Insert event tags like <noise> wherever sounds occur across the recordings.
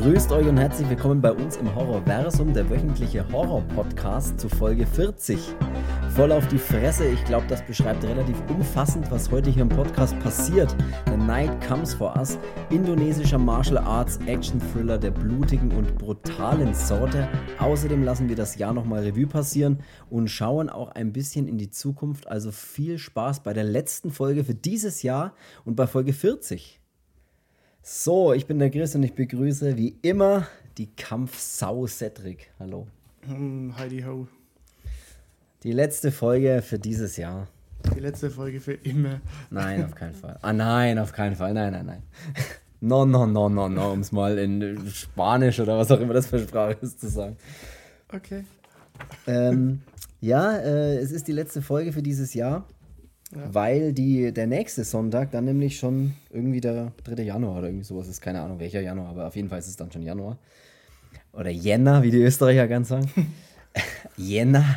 Grüßt euch und herzlich willkommen bei uns im Horrorversum, der wöchentliche Horror-Podcast zu Folge 40. Voll auf die Fresse, ich glaube, das beschreibt relativ umfassend, was heute hier im Podcast passiert. The Night Comes For Us, indonesischer Martial Arts Action-Thriller der blutigen und brutalen Sorte. Außerdem lassen wir das Jahr nochmal Revue passieren und schauen auch ein bisschen in die Zukunft. Also viel Spaß bei der letzten Folge für dieses Jahr und bei Folge 40. So, ich bin der Chris und ich begrüße wie immer die Kampfsau Cedric. Hallo. Hm, Heidi Ho. Die letzte Folge für dieses Jahr. Die letzte Folge für immer. Nein, auf keinen Fall. Ah, nein, auf keinen Fall. Nein, nein, nein. No, no, no, no, no, um es mal in Spanisch oder was auch immer das für Sprache ist zu sagen. Okay. Ähm, ja, äh, es ist die letzte Folge für dieses Jahr. Ja. Weil die, der nächste Sonntag dann nämlich schon irgendwie der 3. Januar oder irgendwie sowas ist. Keine Ahnung welcher Januar, aber auf jeden Fall ist es dann schon Januar. Oder Jänner, wie die Österreicher ganz sagen. <laughs> Jänner.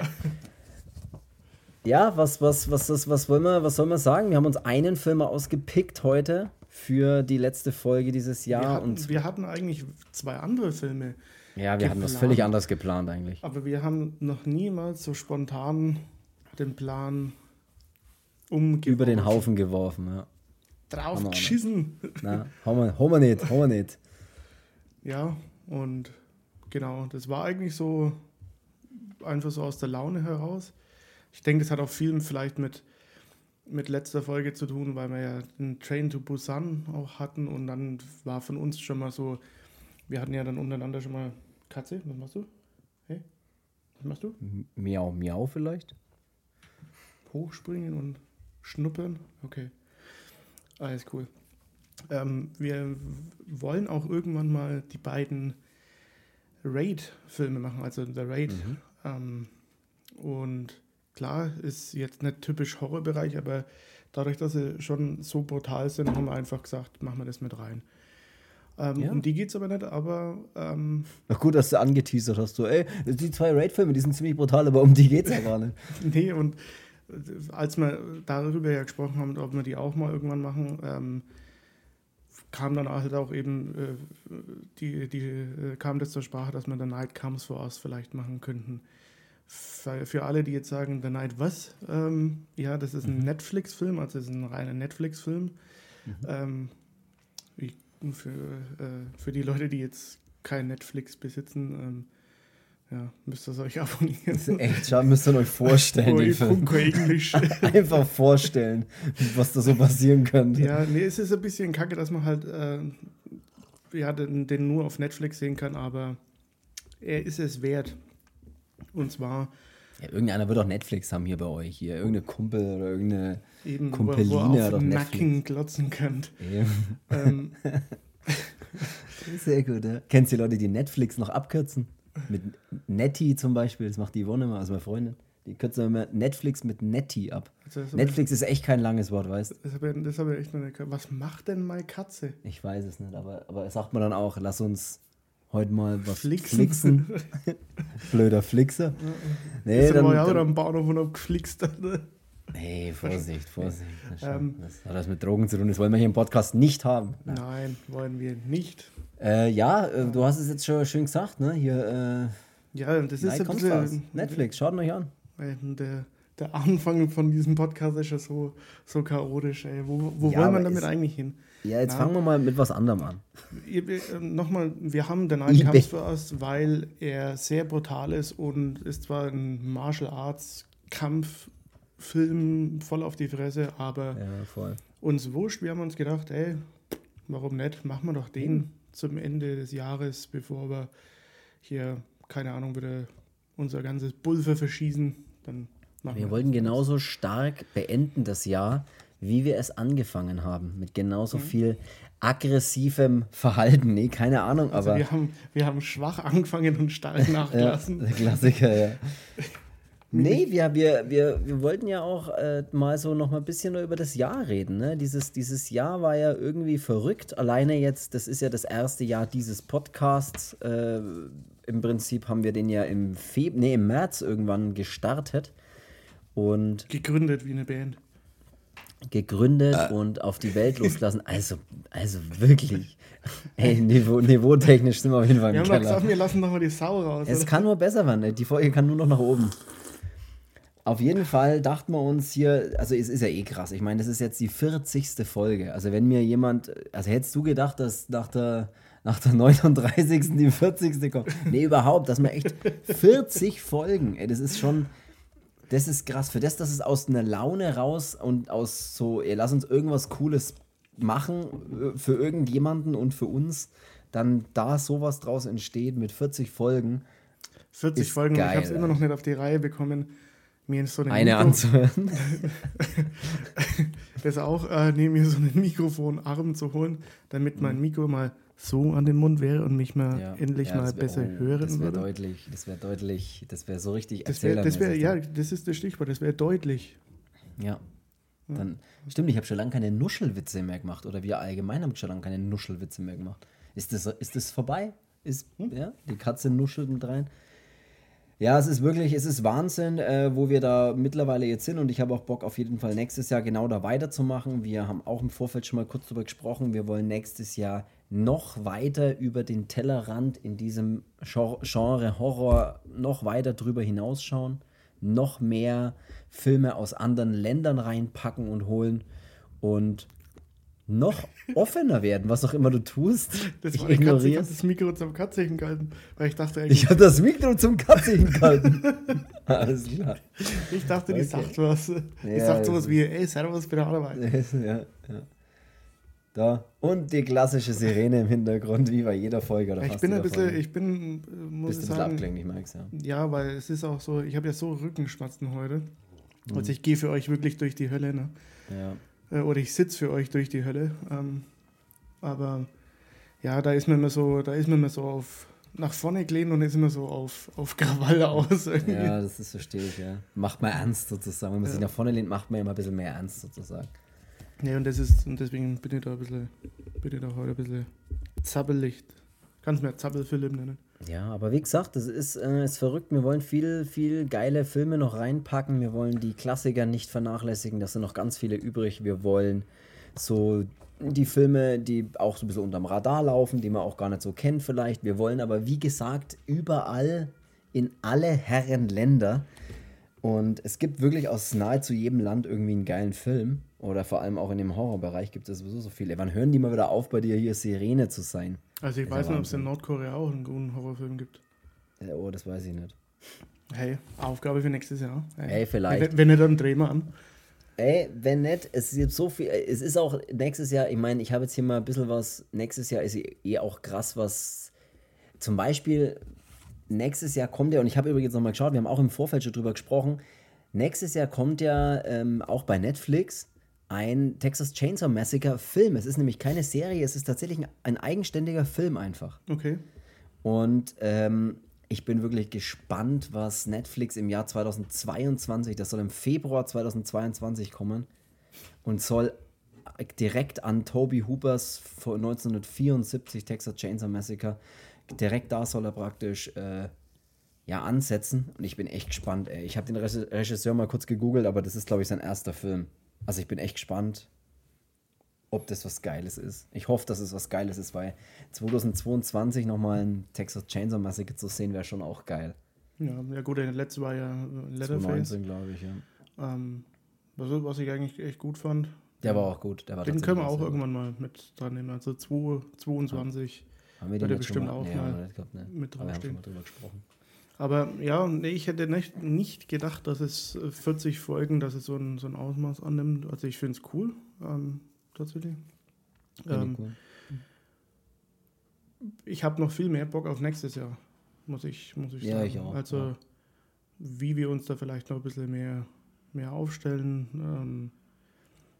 Ja, was, was, was, was, was, wollen wir, was soll man sagen? Wir haben uns einen Film ausgepickt heute für die letzte Folge dieses Jahr. Wir hatten, und wir hatten eigentlich zwei andere Filme. Ja, wir geplant, hatten das völlig anders geplant eigentlich. Aber wir haben noch niemals so spontan den Plan umgeworfen. Über den Haufen geworfen, ja. Drauf geschissen. Na, haben wir, haben wir nicht, haben wir nicht. Ja, und genau, das war eigentlich so einfach so aus der Laune heraus. Ich denke, das hat auch viel vielleicht mit, mit letzter Folge zu tun, weil wir ja den Train to Busan auch hatten und dann war von uns schon mal so, wir hatten ja dann untereinander schon mal Katze, was machst du? Hey, was machst du? Miau, miau vielleicht? Hochspringen und Schnuppern? Okay. Alles cool. Ähm, wir wollen auch irgendwann mal die beiden Raid-Filme machen, also The Raid. Mhm. Ähm, und klar, ist jetzt nicht typisch Horrorbereich, aber dadurch, dass sie schon so brutal sind, haben wir einfach gesagt, machen wir das mit rein. Ähm, ja. Um die geht es aber nicht, aber. Ähm, Ach gut, dass du angeteasert hast. So, ey, die zwei Raid-Filme, die sind ziemlich brutal, aber um die geht es ja gar nicht. <laughs> nee, und als wir darüber ja gesprochen haben, ob wir die auch mal irgendwann machen, ähm, kam dann halt auch eben äh, die, die äh, kam das zur Sprache, dass wir The Night Comes for Us vielleicht machen könnten. Für, für alle, die jetzt sagen, The Night was? Ähm, ja, das ist ein mhm. Netflix-Film, also es ist ein reiner Netflix-Film. Mhm. Ähm, für, äh, für die Leute, die jetzt kein Netflix besitzen, ähm, ja, müsst ihr es euch <laughs> abonnieren. Das ist echt schade, müsst ihr euch vorstellen. den Film. Englisch. Einfach vorstellen, was da so passieren könnte. Ja, nee, es ist ein bisschen kacke, dass man halt äh, ja, den, den, nur auf Netflix sehen kann, aber er ist es wert. Und zwar. Ja, irgendeiner wird auch Netflix haben hier bei euch hier. Irgendeine Kumpel oder irgendeine Eben, Kumpeline wo, wo auf oder Nacken glotzen könnt. Ähm, <laughs> Sehr gut, ja. Kennst du die Leute, die Netflix noch abkürzen? Mit Netty zum Beispiel, das macht die Yvonne immer, also meine Freundin. Die kürzen immer Netflix mit Netty ab. Also Netflix ist echt kein langes Wort, weißt du? Das habe ich, hab ich echt noch nicht gehört. Was macht denn meine Katze? Ich weiß es nicht, aber, aber sagt man dann auch, lass uns heute mal was flixen. flixen. <laughs> Blöder Flixer. Nee, ist dann, ja auch am Bahnhof und hab geflixt. Nee, Vorsicht, Vorsicht. Das, ähm, das hat das mit Drogen zu tun. Das wollen wir hier im Podcast nicht haben. Nein, Nein wollen wir nicht. Äh, ja, äh, du hast es jetzt schon schön gesagt, ne? Hier, äh, ja, das ist ein bisschen. Netflix, schaut euch an. Der, der Anfang von diesem Podcast ist ja so, so chaotisch, ey. Wo, wo ja, wollen wir damit eigentlich hin? Ja, jetzt Na, fangen wir mal mit was anderem an. Äh, Nochmal, wir haben den einen Kampf zuerst, weil er sehr brutal ist und ist zwar ein Martial Arts Kampffilm voll auf die Fresse, aber ja, uns wurscht. Wir haben uns gedacht, ey, warum nicht? Machen wir doch den. Zum Ende des Jahres, bevor wir hier, keine Ahnung, wieder unser ganzes Pulver verschießen. Dann wir, wir wollten genauso stark beenden das Jahr, wie wir es angefangen haben. Mit genauso mhm. viel aggressivem Verhalten. Nee, keine Ahnung, also aber. Wir haben, wir haben schwach angefangen und stark <laughs> nachgelassen. ja, der Klassiker, ja. <laughs> Nee, wir, wir, wir, wir wollten ja auch äh, mal so noch mal ein bisschen über das Jahr reden. Ne? Dieses, dieses Jahr war ja irgendwie verrückt. Alleine jetzt, das ist ja das erste Jahr dieses Podcasts. Äh, Im Prinzip haben wir den ja im, Feb nee, im März irgendwann gestartet. Und Gegründet wie eine Band. gegründet äh. und auf die Welt losgelassen. Also, also wirklich. Ey, Niveau, niveautechnisch sind wir auf jeden Fall im Wir haben Keller. gesagt, wir lassen nochmal die Sau raus. Es oder? kann nur besser werden. Die Folge kann nur noch nach oben. Auf jeden Fall dachten wir uns hier, also es ist ja eh krass. Ich meine, das ist jetzt die 40. Folge. Also wenn mir jemand, also hättest du gedacht, dass nach der, nach der 39. die 40. kommt? Nee, überhaupt, dass man echt 40 Folgen, ey, das ist schon, das ist krass. Für das, dass es aus einer Laune raus und aus so, ey, lass uns irgendwas Cooles machen äh, für irgendjemanden und für uns, dann da sowas draus entsteht mit 40 Folgen. 40 Folgen, geil, ich habe es immer noch nicht auf die Reihe bekommen mir so eine, eine anzuhören. <laughs> das auch äh, neben mir so einen Mikrofonarm zu holen, damit mein mhm. Mikro mal so an den Mund wäre und mich mal ja. endlich ja, mal wär, besser oh, hören das würde. Deutlich, das wäre deutlich, das wäre so richtig das wär, das wär, Ja, das ist das Stichwort, das wäre deutlich. Ja. Dann, Stimmt, ich habe schon lange keine Nuschelwitze mehr gemacht oder wir allgemein haben schon lange keine Nuschelwitze mehr gemacht. Ist das, ist das vorbei? Ist, hm? ja, die Katze nuschelt mit rein. Ja, es ist wirklich, es ist Wahnsinn, äh, wo wir da mittlerweile jetzt sind und ich habe auch Bock auf jeden Fall nächstes Jahr genau da weiterzumachen. Wir haben auch im Vorfeld schon mal kurz darüber gesprochen. Wir wollen nächstes Jahr noch weiter über den Tellerrand in diesem Genre Horror noch weiter drüber hinausschauen, noch mehr Filme aus anderen Ländern reinpacken und holen und noch offener werden, was auch immer du tust. Das war ich. Ich habe das Mikro zum Katzigen gehalten, weil ich dachte. Ich habe das Mikro zum Katzigen gehalten. <laughs> Alles klar. Ich dachte, die okay. sagt was. Die ja, sagt sowas wie, ey, Servus der Arbeit. <laughs> Ja, ja. Da. Und die klassische Sirene im Hintergrund, wie bei jeder Folge. Oder ich bin ein bisschen, Folge. ich bin, muss Bist ich sagen. abklinglich, Max, ja. Ja, weil es ist auch so, ich habe ja so Rückenschmerzen heute. Mhm. Also ich gehe für euch wirklich durch die Hölle, ne? Ja. Äh, oder ich sitze für euch durch die Hölle. Ähm, aber ja, da ist man immer so, da ist man immer so auf nach vorne gelehnt und ist immer so auf, auf Krawall aus. Irgendwie. Ja, <laughs> das ist verstehe ich, ja. Macht man ernst sozusagen. Wenn man ja. sich nach vorne lehnt, macht man immer ein bisschen mehr ernst sozusagen. Ja, und das ist, und deswegen bin ich da ein bisschen, bin ich da heute ein bisschen zappelig. Kannst mir Zappel-Philipp nennen. Ja, aber wie gesagt, das ist, äh, ist verrückt. Wir wollen viel, viel geile Filme noch reinpacken. Wir wollen die Klassiker nicht vernachlässigen. Da sind noch ganz viele übrig. Wir wollen so die Filme, die auch so ein bisschen unterm Radar laufen, die man auch gar nicht so kennt vielleicht. Wir wollen aber, wie gesagt, überall in alle Herren Länder. Und es gibt wirklich aus nahezu jedem Land irgendwie einen geilen Film. Oder vor allem auch in dem Horrorbereich gibt es sowieso so viele. Wann hören die mal wieder auf, bei dir hier Sirene zu sein? Also ich weiß nicht, ob es in Nordkorea auch einen guten Horrorfilm gibt. Oh, das weiß ich nicht. Hey, Aufgabe für nächstes Jahr. Hey, hey vielleicht. Wenn, wenn nicht, dann drehen wir an. Ey, wenn nicht, es ist so viel, es ist auch nächstes Jahr, ich meine, ich habe jetzt hier mal ein bisschen was, nächstes Jahr ist eh auch krass, was zum Beispiel, nächstes Jahr kommt ja, und ich habe übrigens nochmal geschaut, wir haben auch im Vorfeld schon drüber gesprochen, nächstes Jahr kommt ja ähm, auch bei Netflix ein Texas Chainsaw Massacre Film. Es ist nämlich keine Serie, es ist tatsächlich ein, ein eigenständiger Film einfach. Okay. Und ähm, ich bin wirklich gespannt, was Netflix im Jahr 2022, das soll im Februar 2022 kommen und soll direkt an Toby Hoopers von 1974 Texas Chainsaw Massacre, direkt da soll er praktisch äh, ja, ansetzen. Und ich bin echt gespannt. Ey. Ich habe den Regisseur mal kurz gegoogelt, aber das ist, glaube ich, sein erster Film. Also ich bin echt gespannt, ob das was Geiles ist. Ich hoffe, dass es was Geiles ist, weil 2022 nochmal ein Texas Chainsaw Massacre zu sehen, wäre schon auch geil. Ja, ja gut, der letzte war ja Leatherface. 2019, glaube ich, ja. Ähm, was, was, ich eigentlich echt gut fand. Der war auch gut. Der war Den können wir auch irgendwann mal mit dran nehmen. Also 2, 22 ja. Haben wir den bestimmt mal, auch nee, mal glaub, ne. mit draufstehen. Wir haben schon mal drüber gesprochen. Aber ja, nee, ich hätte nicht, nicht gedacht, dass es 40 Folgen, dass es so ein, so ein Ausmaß annimmt. Also ich finde es cool, ähm, tatsächlich. Ähm, cool. Ich habe noch viel mehr Bock auf nächstes Jahr, muss ich, muss ich ja, sagen. Ich auch, also ja. wie wir uns da vielleicht noch ein bisschen mehr, mehr aufstellen, ähm,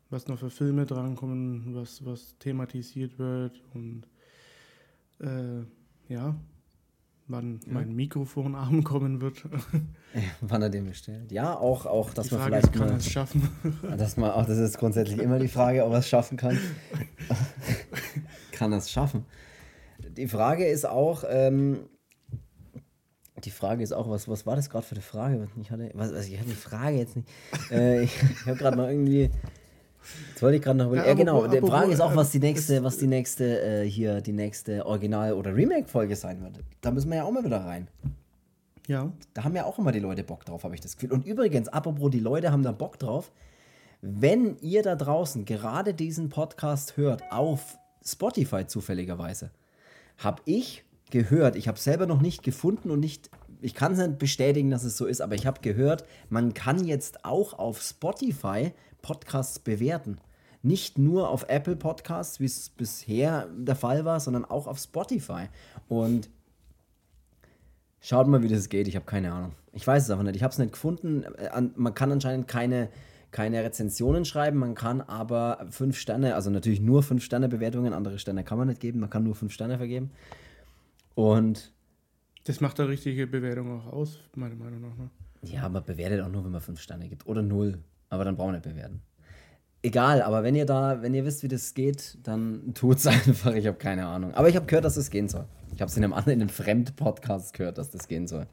was noch für Filme drankommen, was, was thematisiert wird und äh, ja, wann ja. mein Mikrofonarm <laughs> kommen wird. wann er den bestellt. Ja, auch, auch dass die man Frage vielleicht. Ist, kann er es schaffen? <laughs> dass man, auch, das ist grundsätzlich immer die Frage, ob er es schaffen kann. <laughs> kann er es schaffen? Die Frage ist auch, ähm, die Frage ist auch, was, was war das gerade für eine Frage? Ich hatte, was, also ich hatte die Frage jetzt nicht. äh, ich ich habe gerade noch irgendwie. Jetzt wollte ich gerade noch. Ja, ja genau. Die Frage ist auch, was die nächste, was die nächste äh, hier, die nächste Original- oder Remake-Folge sein wird. Da müssen wir ja auch mal wieder rein. Ja. Da haben ja auch immer die Leute Bock drauf, habe ich das Gefühl. Und übrigens, apropos, die Leute haben da Bock drauf. Wenn ihr da draußen gerade diesen Podcast hört, auf Spotify zufälligerweise, habe ich gehört, ich habe selber noch nicht gefunden und nicht, ich kann es nicht bestätigen, dass es so ist, aber ich habe gehört, man kann jetzt auch auf Spotify Podcasts bewerten. Nicht nur auf Apple Podcasts, wie es bisher der Fall war, sondern auch auf Spotify. Und schaut mal, wie das geht. Ich habe keine Ahnung. Ich weiß es einfach nicht. Ich habe es nicht gefunden. Man kann anscheinend keine, keine Rezensionen schreiben. Man kann aber fünf Sterne, also natürlich nur fünf Sterne Bewertungen. Andere Sterne kann man nicht geben. Man kann nur fünf Sterne vergeben. Und das macht eine richtige Bewertung auch aus, meiner Meinung nach. Ne? Ja, man bewertet auch nur, wenn man fünf Sterne gibt. Oder null. Aber dann brauchen wir nicht bewerten. Egal, aber wenn ihr da, wenn ihr wisst, wie das geht, dann tut es <laughs> einfach. Ich habe keine Ahnung. Aber ich habe gehört, dass es das gehen soll. Ich habe es in einem anderen, in einem Fremd-Podcast gehört, dass das gehen soll.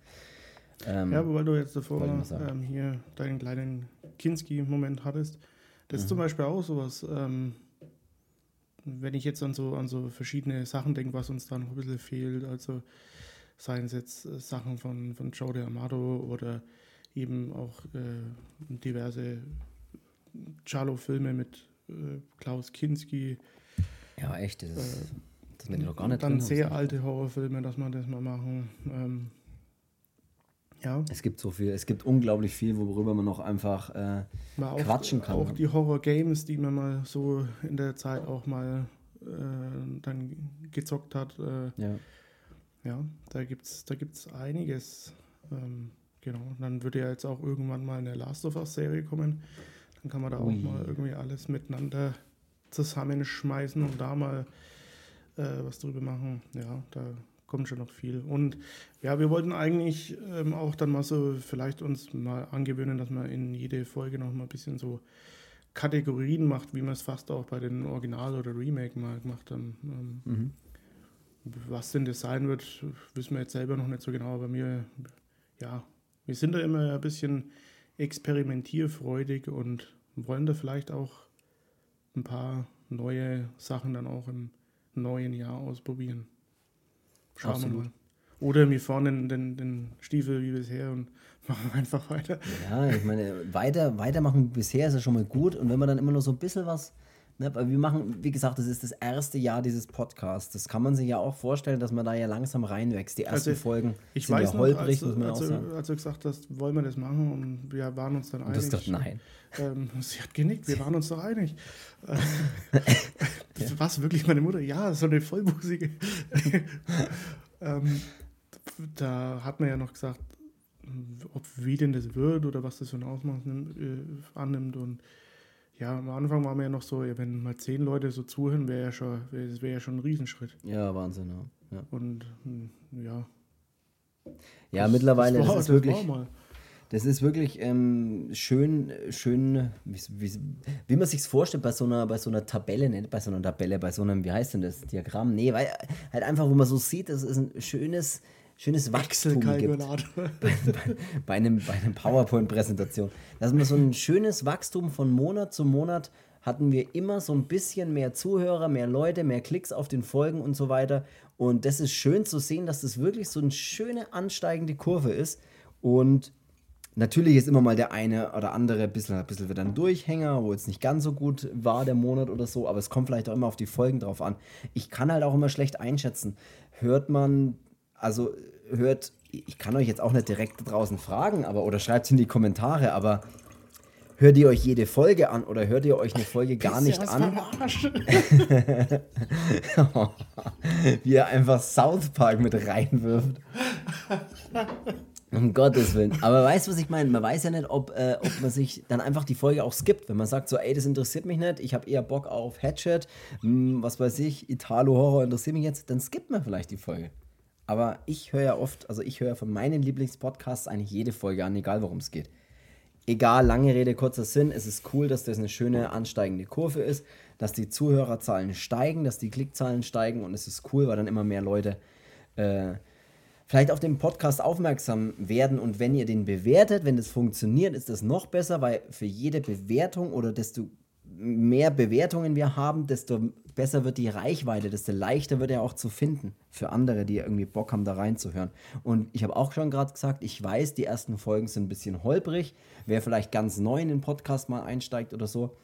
Ähm, ja, weil du jetzt davor ähm, hier deinen kleinen Kinski-Moment hattest. Das mhm. ist zum Beispiel auch sowas. Ähm, wenn ich jetzt an so, an so verschiedene Sachen denke, was uns da noch ein bisschen fehlt, also seien es jetzt äh, Sachen von, von Joe de Amato oder eben auch äh, diverse Charlo-Filme mit äh, Klaus Kinski. Ja, echt, das, ist, äh, das bin ich noch gar nicht Dann sehr alte Horrorfilme, dass man das mal machen. Ähm, ja. Es gibt so viel, es gibt unglaublich viel, worüber man noch einfach äh, auch, quatschen kann. Auch die Horror-Games, die man mal so in der Zeit auch mal äh, dann gezockt hat. Äh, ja. ja, da gibt es da gibt's einiges. Ähm, genau, dann würde ja jetzt auch irgendwann mal eine Last of Us-Serie kommen. Dann kann man da Ui. auch mal irgendwie alles miteinander zusammenschmeißen und da mal äh, was drüber machen. Ja, da kommt schon noch viel. Und ja, wir wollten eigentlich ähm, auch dann mal so vielleicht uns mal angewöhnen, dass man in jede Folge noch mal ein bisschen so Kategorien macht, wie man es fast auch bei den Original- oder Remake mal gemacht haben. Ähm, mhm. Was denn das sein wird, wissen wir jetzt selber noch nicht so genau, aber mir, ja, wir sind da immer ein bisschen experimentierfreudig und wollen da vielleicht auch ein paar neue Sachen dann auch im neuen Jahr ausprobieren. Schauen Absolut. wir mal. Oder wir fahren den, den, den Stiefel wie bisher und <laughs> machen einfach weiter. Ja, ich meine, weiter, weitermachen bisher ist ja schon mal gut. Und wenn man dann immer nur so ein bisschen was. Ne, wir machen, wie gesagt, das ist das erste Jahr dieses Podcasts. Das kann man sich ja auch vorstellen, dass man da ja langsam reinwächst. Die ersten also, Folgen ich sind weiß ja holprig, noch, als, muss man als, auch sagen. Als du gesagt hast, wollen wir das machen und wir waren uns dann und einig. Hast nein. Ähm, sie hat genickt, wir waren uns doch einig. <laughs> <laughs> das war wirklich meine Mutter? Ja, so eine vollbusige. <laughs> Ähm, da hat man ja noch gesagt, ob wie denn das wird oder was das für ein Ausmaß nimmt, äh, annimmt. Und ja, am Anfang war man ja noch so, ja, wenn mal zehn Leute so zuhören, wäre ja schon, wär, wäre ja schon ein Riesenschritt. Ja, Wahnsinn, ja. Und hm, ja. Ja, das, mittlerweile das war, das ist wirklich. Das ist wirklich ähm, schön, schön, wie, wie, wie man sich vorstellt bei so einer, bei so einer Tabelle, nicht bei so einer Tabelle, bei so einem, wie heißt denn das, Diagramm? Nee, weil halt einfach, wo man so sieht, das ist ein schönes, schönes Wachstum gibt. <laughs> Bei, bei, bei, einem, bei einem PowerPoint-Präsentation. Dass man so ein schönes Wachstum von Monat zu Monat hatten wir immer so ein bisschen mehr Zuhörer, mehr Leute, mehr Klicks auf den Folgen und so weiter. Und das ist schön zu sehen, dass das wirklich so eine schöne ansteigende Kurve ist. Und Natürlich ist immer mal der eine oder andere ein bisschen, ein bisschen wieder ein Durchhänger, wo jetzt nicht ganz so gut war der Monat oder so, aber es kommt vielleicht auch immer auf die Folgen drauf an. Ich kann halt auch immer schlecht einschätzen. Hört man, also hört, ich kann euch jetzt auch nicht direkt draußen fragen, aber oder schreibt es in die Kommentare, aber hört ihr euch jede Folge an oder hört ihr euch eine Folge gar nicht an? <laughs> Wie er einfach South Park mit reinwirft. Um Gottes Willen. Aber weißt du, was ich meine? Man weiß ja nicht, ob, äh, ob man sich dann einfach die Folge auch skippt. Wenn man sagt, so, ey, das interessiert mich nicht, ich habe eher Bock auf Hatchet, mh, hm, was weiß ich, Italo-Horror interessiert mich jetzt, dann skippt man vielleicht die Folge. Aber ich höre ja oft, also ich höre von meinen Lieblingspodcasts eigentlich jede Folge an, egal worum es geht. Egal, lange Rede, kurzer Sinn, es ist cool, dass das eine schöne ansteigende Kurve ist, dass die Zuhörerzahlen steigen, dass die Klickzahlen steigen und es ist cool, weil dann immer mehr Leute äh, vielleicht auf den Podcast aufmerksam werden und wenn ihr den bewertet, wenn das funktioniert, ist das noch besser, weil für jede Bewertung oder desto mehr Bewertungen wir haben, desto besser wird die Reichweite, desto leichter wird er auch zu finden für andere, die irgendwie Bock haben, da reinzuhören. Und ich habe auch schon gerade gesagt, ich weiß, die ersten Folgen sind ein bisschen holprig. Wer vielleicht ganz neu in den Podcast mal einsteigt oder so,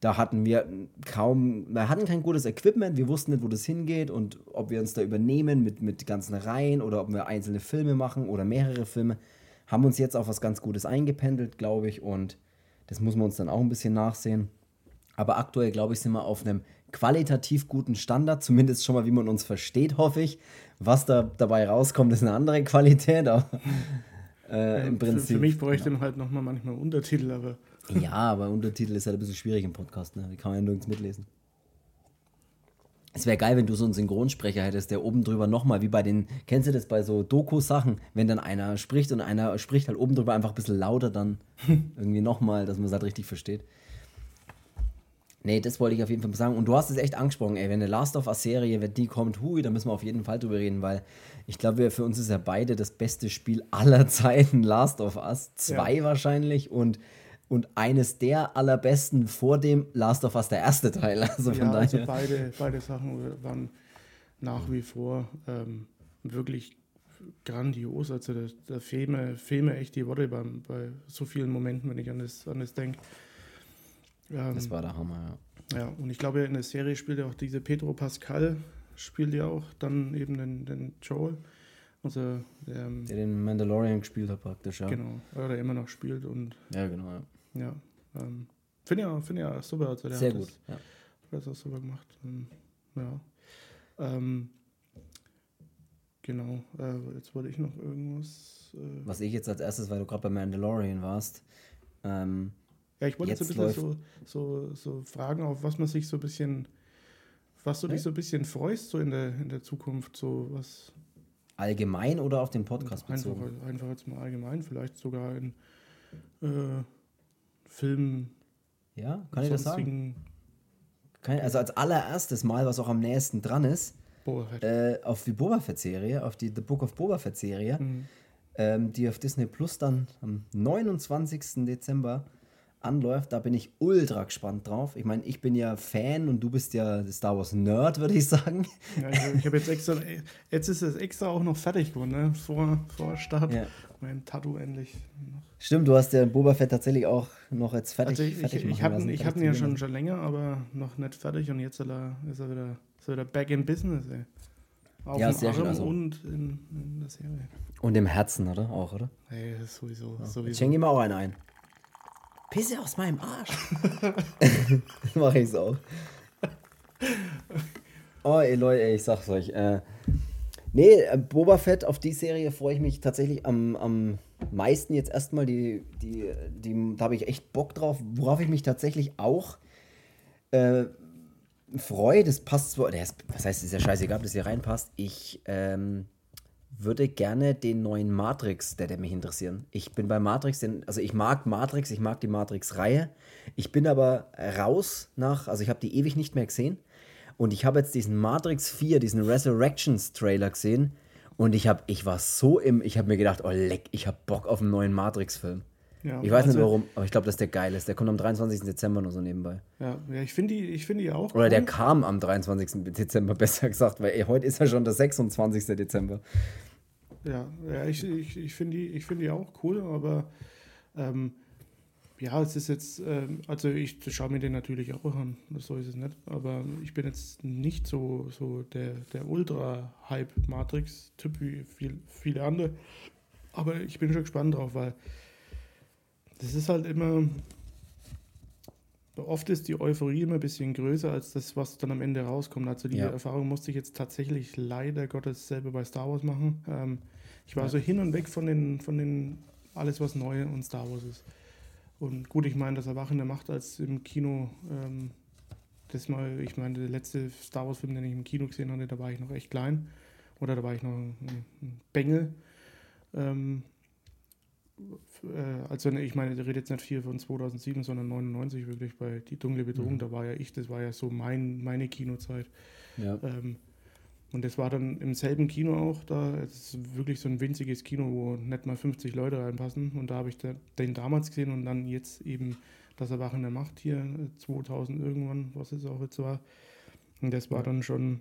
da hatten wir kaum, wir hatten kein gutes Equipment, wir wussten nicht, wo das hingeht und ob wir uns da übernehmen mit, mit ganzen Reihen oder ob wir einzelne Filme machen oder mehrere Filme. Haben uns jetzt auf was ganz Gutes eingependelt, glaube ich, und das muss man uns dann auch ein bisschen nachsehen. Aber aktuell, glaube ich, sind wir auf einem qualitativ guten Standard, zumindest schon mal, wie man uns versteht, hoffe ich. Was da dabei rauskommt, ist eine andere Qualität, aber <laughs> äh, im Prinzip. Für, für mich bräuchte man halt nochmal manchmal Untertitel, aber. <laughs> Ja, aber Untertitel ist halt ein bisschen schwierig im Podcast, ne? Die kann man ja nirgends mitlesen. Es wäre geil, wenn du so einen Synchronsprecher hättest, der oben drüber nochmal, wie bei den, kennst du das bei so Doku-Sachen, wenn dann einer spricht und einer spricht halt oben drüber einfach ein bisschen lauter, dann <laughs> irgendwie nochmal, dass man es halt richtig versteht. Nee, das wollte ich auf jeden Fall sagen. Und du hast es echt angesprochen, ey, wenn eine Last of Us-Serie, wenn die kommt, hui, da müssen wir auf jeden Fall drüber reden, weil ich glaube, für uns ist ja beide das beste Spiel aller <laughs> Zeiten Last of Us. Zwei ja. wahrscheinlich und, und eines der allerbesten vor dem Last of Us, der erste Teil. <laughs> Also von ja, daher. Also beide, beide Sachen waren nach wie vor ähm, wirklich grandios. Also da, da fehlen, mir, fehlen mir echt die Worte bei, bei so vielen Momenten, wenn ich an das, an das denke. Ähm, das war der Hammer, ja. Ja, und ich glaube, in der Serie spielt ja auch diese Pedro Pascal, spielt ja auch dann eben den, den Joel. Also, der, ähm, der den Mandalorian gespielt hat praktisch, ja. Genau, oder immer noch spielt und. Ja, genau, ja. Ja. Ähm, Finde ja, find ja super. Also der Sehr gut, das, ja. Hat das auch super gemacht. Und, ja. Ähm, genau, äh, jetzt wollte ich noch irgendwas. Äh, Was ich jetzt als erstes, weil du gerade bei Mandalorian warst, ähm, ja, ich wollte jetzt, jetzt ein bisschen so, so, so fragen, auf was man sich so ein bisschen, was du dich so ein bisschen freust, so in der, in der Zukunft, so was. Allgemein oder auf den Podcast bezogen? Einfach, einfach jetzt mal allgemein, vielleicht sogar in äh, Filmen. Ja, kann ich das sagen? Kann, also als allererstes Mal, was auch am nächsten dran ist, äh, auf die Boba Fett-Serie, auf die The Book of Boba Fett-Serie, mhm. ähm, die auf Disney Plus dann am 29. Dezember anläuft. Da bin ich ultra gespannt drauf. Ich meine, ich bin ja Fan und du bist ja Star Wars Nerd, würde ich sagen. Ja, ich, ich habe jetzt extra, jetzt ist es extra auch noch fertig geworden, ne? vor, vor Start. Ja. Mein Tattoo endlich. Stimmt, du hast ja Boba Fett tatsächlich auch noch jetzt fertig. Also ich, fertig ich, ich hatte ich ihn ja schon, schon länger, aber noch nicht fertig und jetzt ist er, ist er, wieder, ist er wieder back in business. Ey. Auf ja, sehr Arm schön. Also. Und in, in der Serie. Und im Herzen, oder? Auch, oder? Hey, sowieso. Ja. sowieso. Ich schenke ihm auch einen ein. Pisse aus meinem Arsch. <laughs> Mache ich auch. Oh, ey Leute, ey, ich sag's euch. Äh, nee, äh, Boba Fett, auf die Serie freue ich mich tatsächlich am, am meisten jetzt erstmal. Die, die, die, da habe ich echt Bock drauf. Worauf ich mich tatsächlich auch äh, freue, das passt zwar, was heißt, ist ja scheißegal, ob das hier reinpasst. Ich ähm, würde gerne den neuen Matrix, der, der mich interessieren. Ich bin bei Matrix, denn, also ich mag Matrix, ich mag die Matrix-Reihe. Ich bin aber raus nach, also ich habe die ewig nicht mehr gesehen. Und ich habe jetzt diesen Matrix 4, diesen Resurrections-Trailer gesehen. Und ich, hab, ich war so im, ich habe mir gedacht, oh leck, ich habe Bock auf einen neuen Matrix-Film. Ja, ich weiß also, nicht warum, aber ich glaube, dass der geil ist. Der kommt am 23. Dezember nur so nebenbei. Ja, ja ich finde die, find die auch. Oder cool. der kam am 23. Dezember, <laughs> besser gesagt, weil ey, heute ist ja schon der 26. Dezember. Ja, ja ich, ich, ich finde die, find die auch cool, aber ähm, ja, es ist jetzt, ähm, also ich schaue mir den natürlich auch an, so ist es nicht, aber ich bin jetzt nicht so, so der, der Ultra-Hype-Matrix-Typ wie viel, viele andere. Aber ich bin schon gespannt drauf, weil das ist halt immer. Oft ist die Euphorie immer ein bisschen größer als das, was dann am Ende rauskommt. Also die ja. Erfahrung musste ich jetzt tatsächlich leider Gottes selber bei Star Wars machen. Ähm, ich war ja. so hin und weg von den, von den alles, was neu und Star Wars ist. Und gut, ich meine, das Erwachen der Macht als im Kino, ähm, das mal, ich meine, der letzte Star Wars-Film, den ich im Kino gesehen hatte, da war ich noch echt klein. Oder da war ich noch ein, Bengel. Ähm, äh, also ich meine, der redet jetzt nicht viel von 2007, sondern 99 wirklich bei Die dunkle Bedrohung, mhm. da war ja ich, das war ja so mein, meine Kinozeit. Ja. Ähm, und das war dann im selben Kino auch da. Es ist wirklich so ein winziges Kino, wo nicht mal 50 Leute reinpassen. Und da habe ich den damals gesehen und dann jetzt eben das Erwachen der Macht hier 2000 äh, irgendwann, was es auch jetzt war. Und das war dann schon,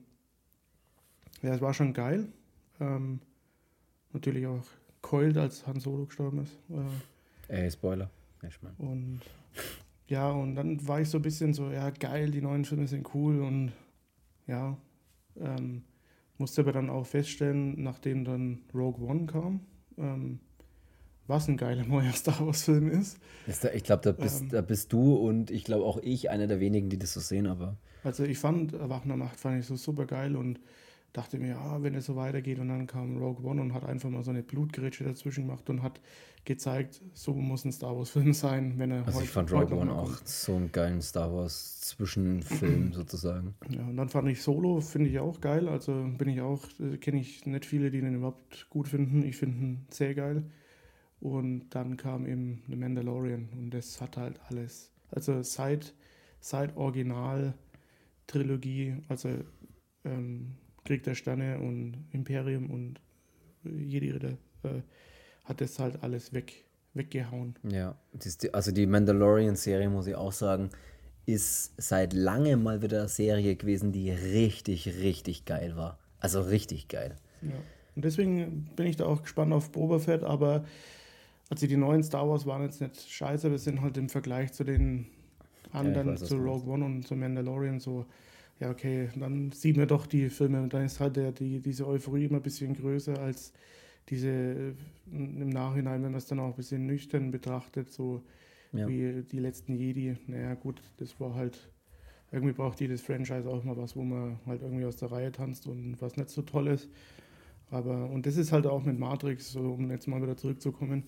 ja, es war schon geil. Ähm, natürlich auch keult, als Han Solo gestorben ist. Äh, Ey, Spoiler. Ich mein. Und ja, und dann war ich so ein bisschen so, ja, geil, die neuen Filme sind cool und ja, ähm, musste aber dann auch feststellen, nachdem dann Rogue One kam, ähm, was ein geiler neuer <laughs> Star Wars-Film ist. Ich glaube, da, bist, ähm, da bist du und ich glaube auch ich einer der wenigen, die das so sehen, aber. Also ich fand Erwachen Macht fand ich so super geil und dachte mir, ja, wenn es so weitergeht und dann kam Rogue One und hat einfach mal so eine Blutgrätsche dazwischen gemacht und hat gezeigt, so muss ein Star Wars Film sein, wenn er Also ich fand Rogue One auch so einen geilen Star Wars Zwischenfilm <clears throat> sozusagen. Ja, und dann fand ich Solo, finde ich auch geil, also bin ich auch, äh, kenne ich nicht viele, die den überhaupt gut finden, ich finde ihn sehr geil. Und dann kam eben The Mandalorian und das hat halt alles. Also seit, seit Original-Trilogie, also ähm, Krieg der Sterne und Imperium und Jedi Ritter, äh, hat das halt alles weg, weggehauen. Ja, also die Mandalorian-Serie, muss ich auch sagen, ist seit langem mal wieder eine Serie gewesen, die richtig, richtig geil war. Also richtig geil. Ja. Und deswegen bin ich da auch gespannt auf Boba Fett, aber also die neuen Star Wars waren jetzt nicht scheiße, aber sind halt im Vergleich zu den anderen, ja, weiß, zu Rogue One und zu Mandalorian so, ja okay, dann sieht man doch die Filme und dann ist halt der, die, diese Euphorie immer ein bisschen größer als diese äh, im Nachhinein, wenn man es dann auch ein bisschen nüchtern betrachtet, so ja. wie die letzten Jedi. Naja gut, das war halt, irgendwie braucht jedes Franchise auch mal was, wo man halt irgendwie aus der Reihe tanzt und was nicht so toll ist. Aber, und das ist halt auch mit Matrix, so um jetzt mal wieder zurückzukommen,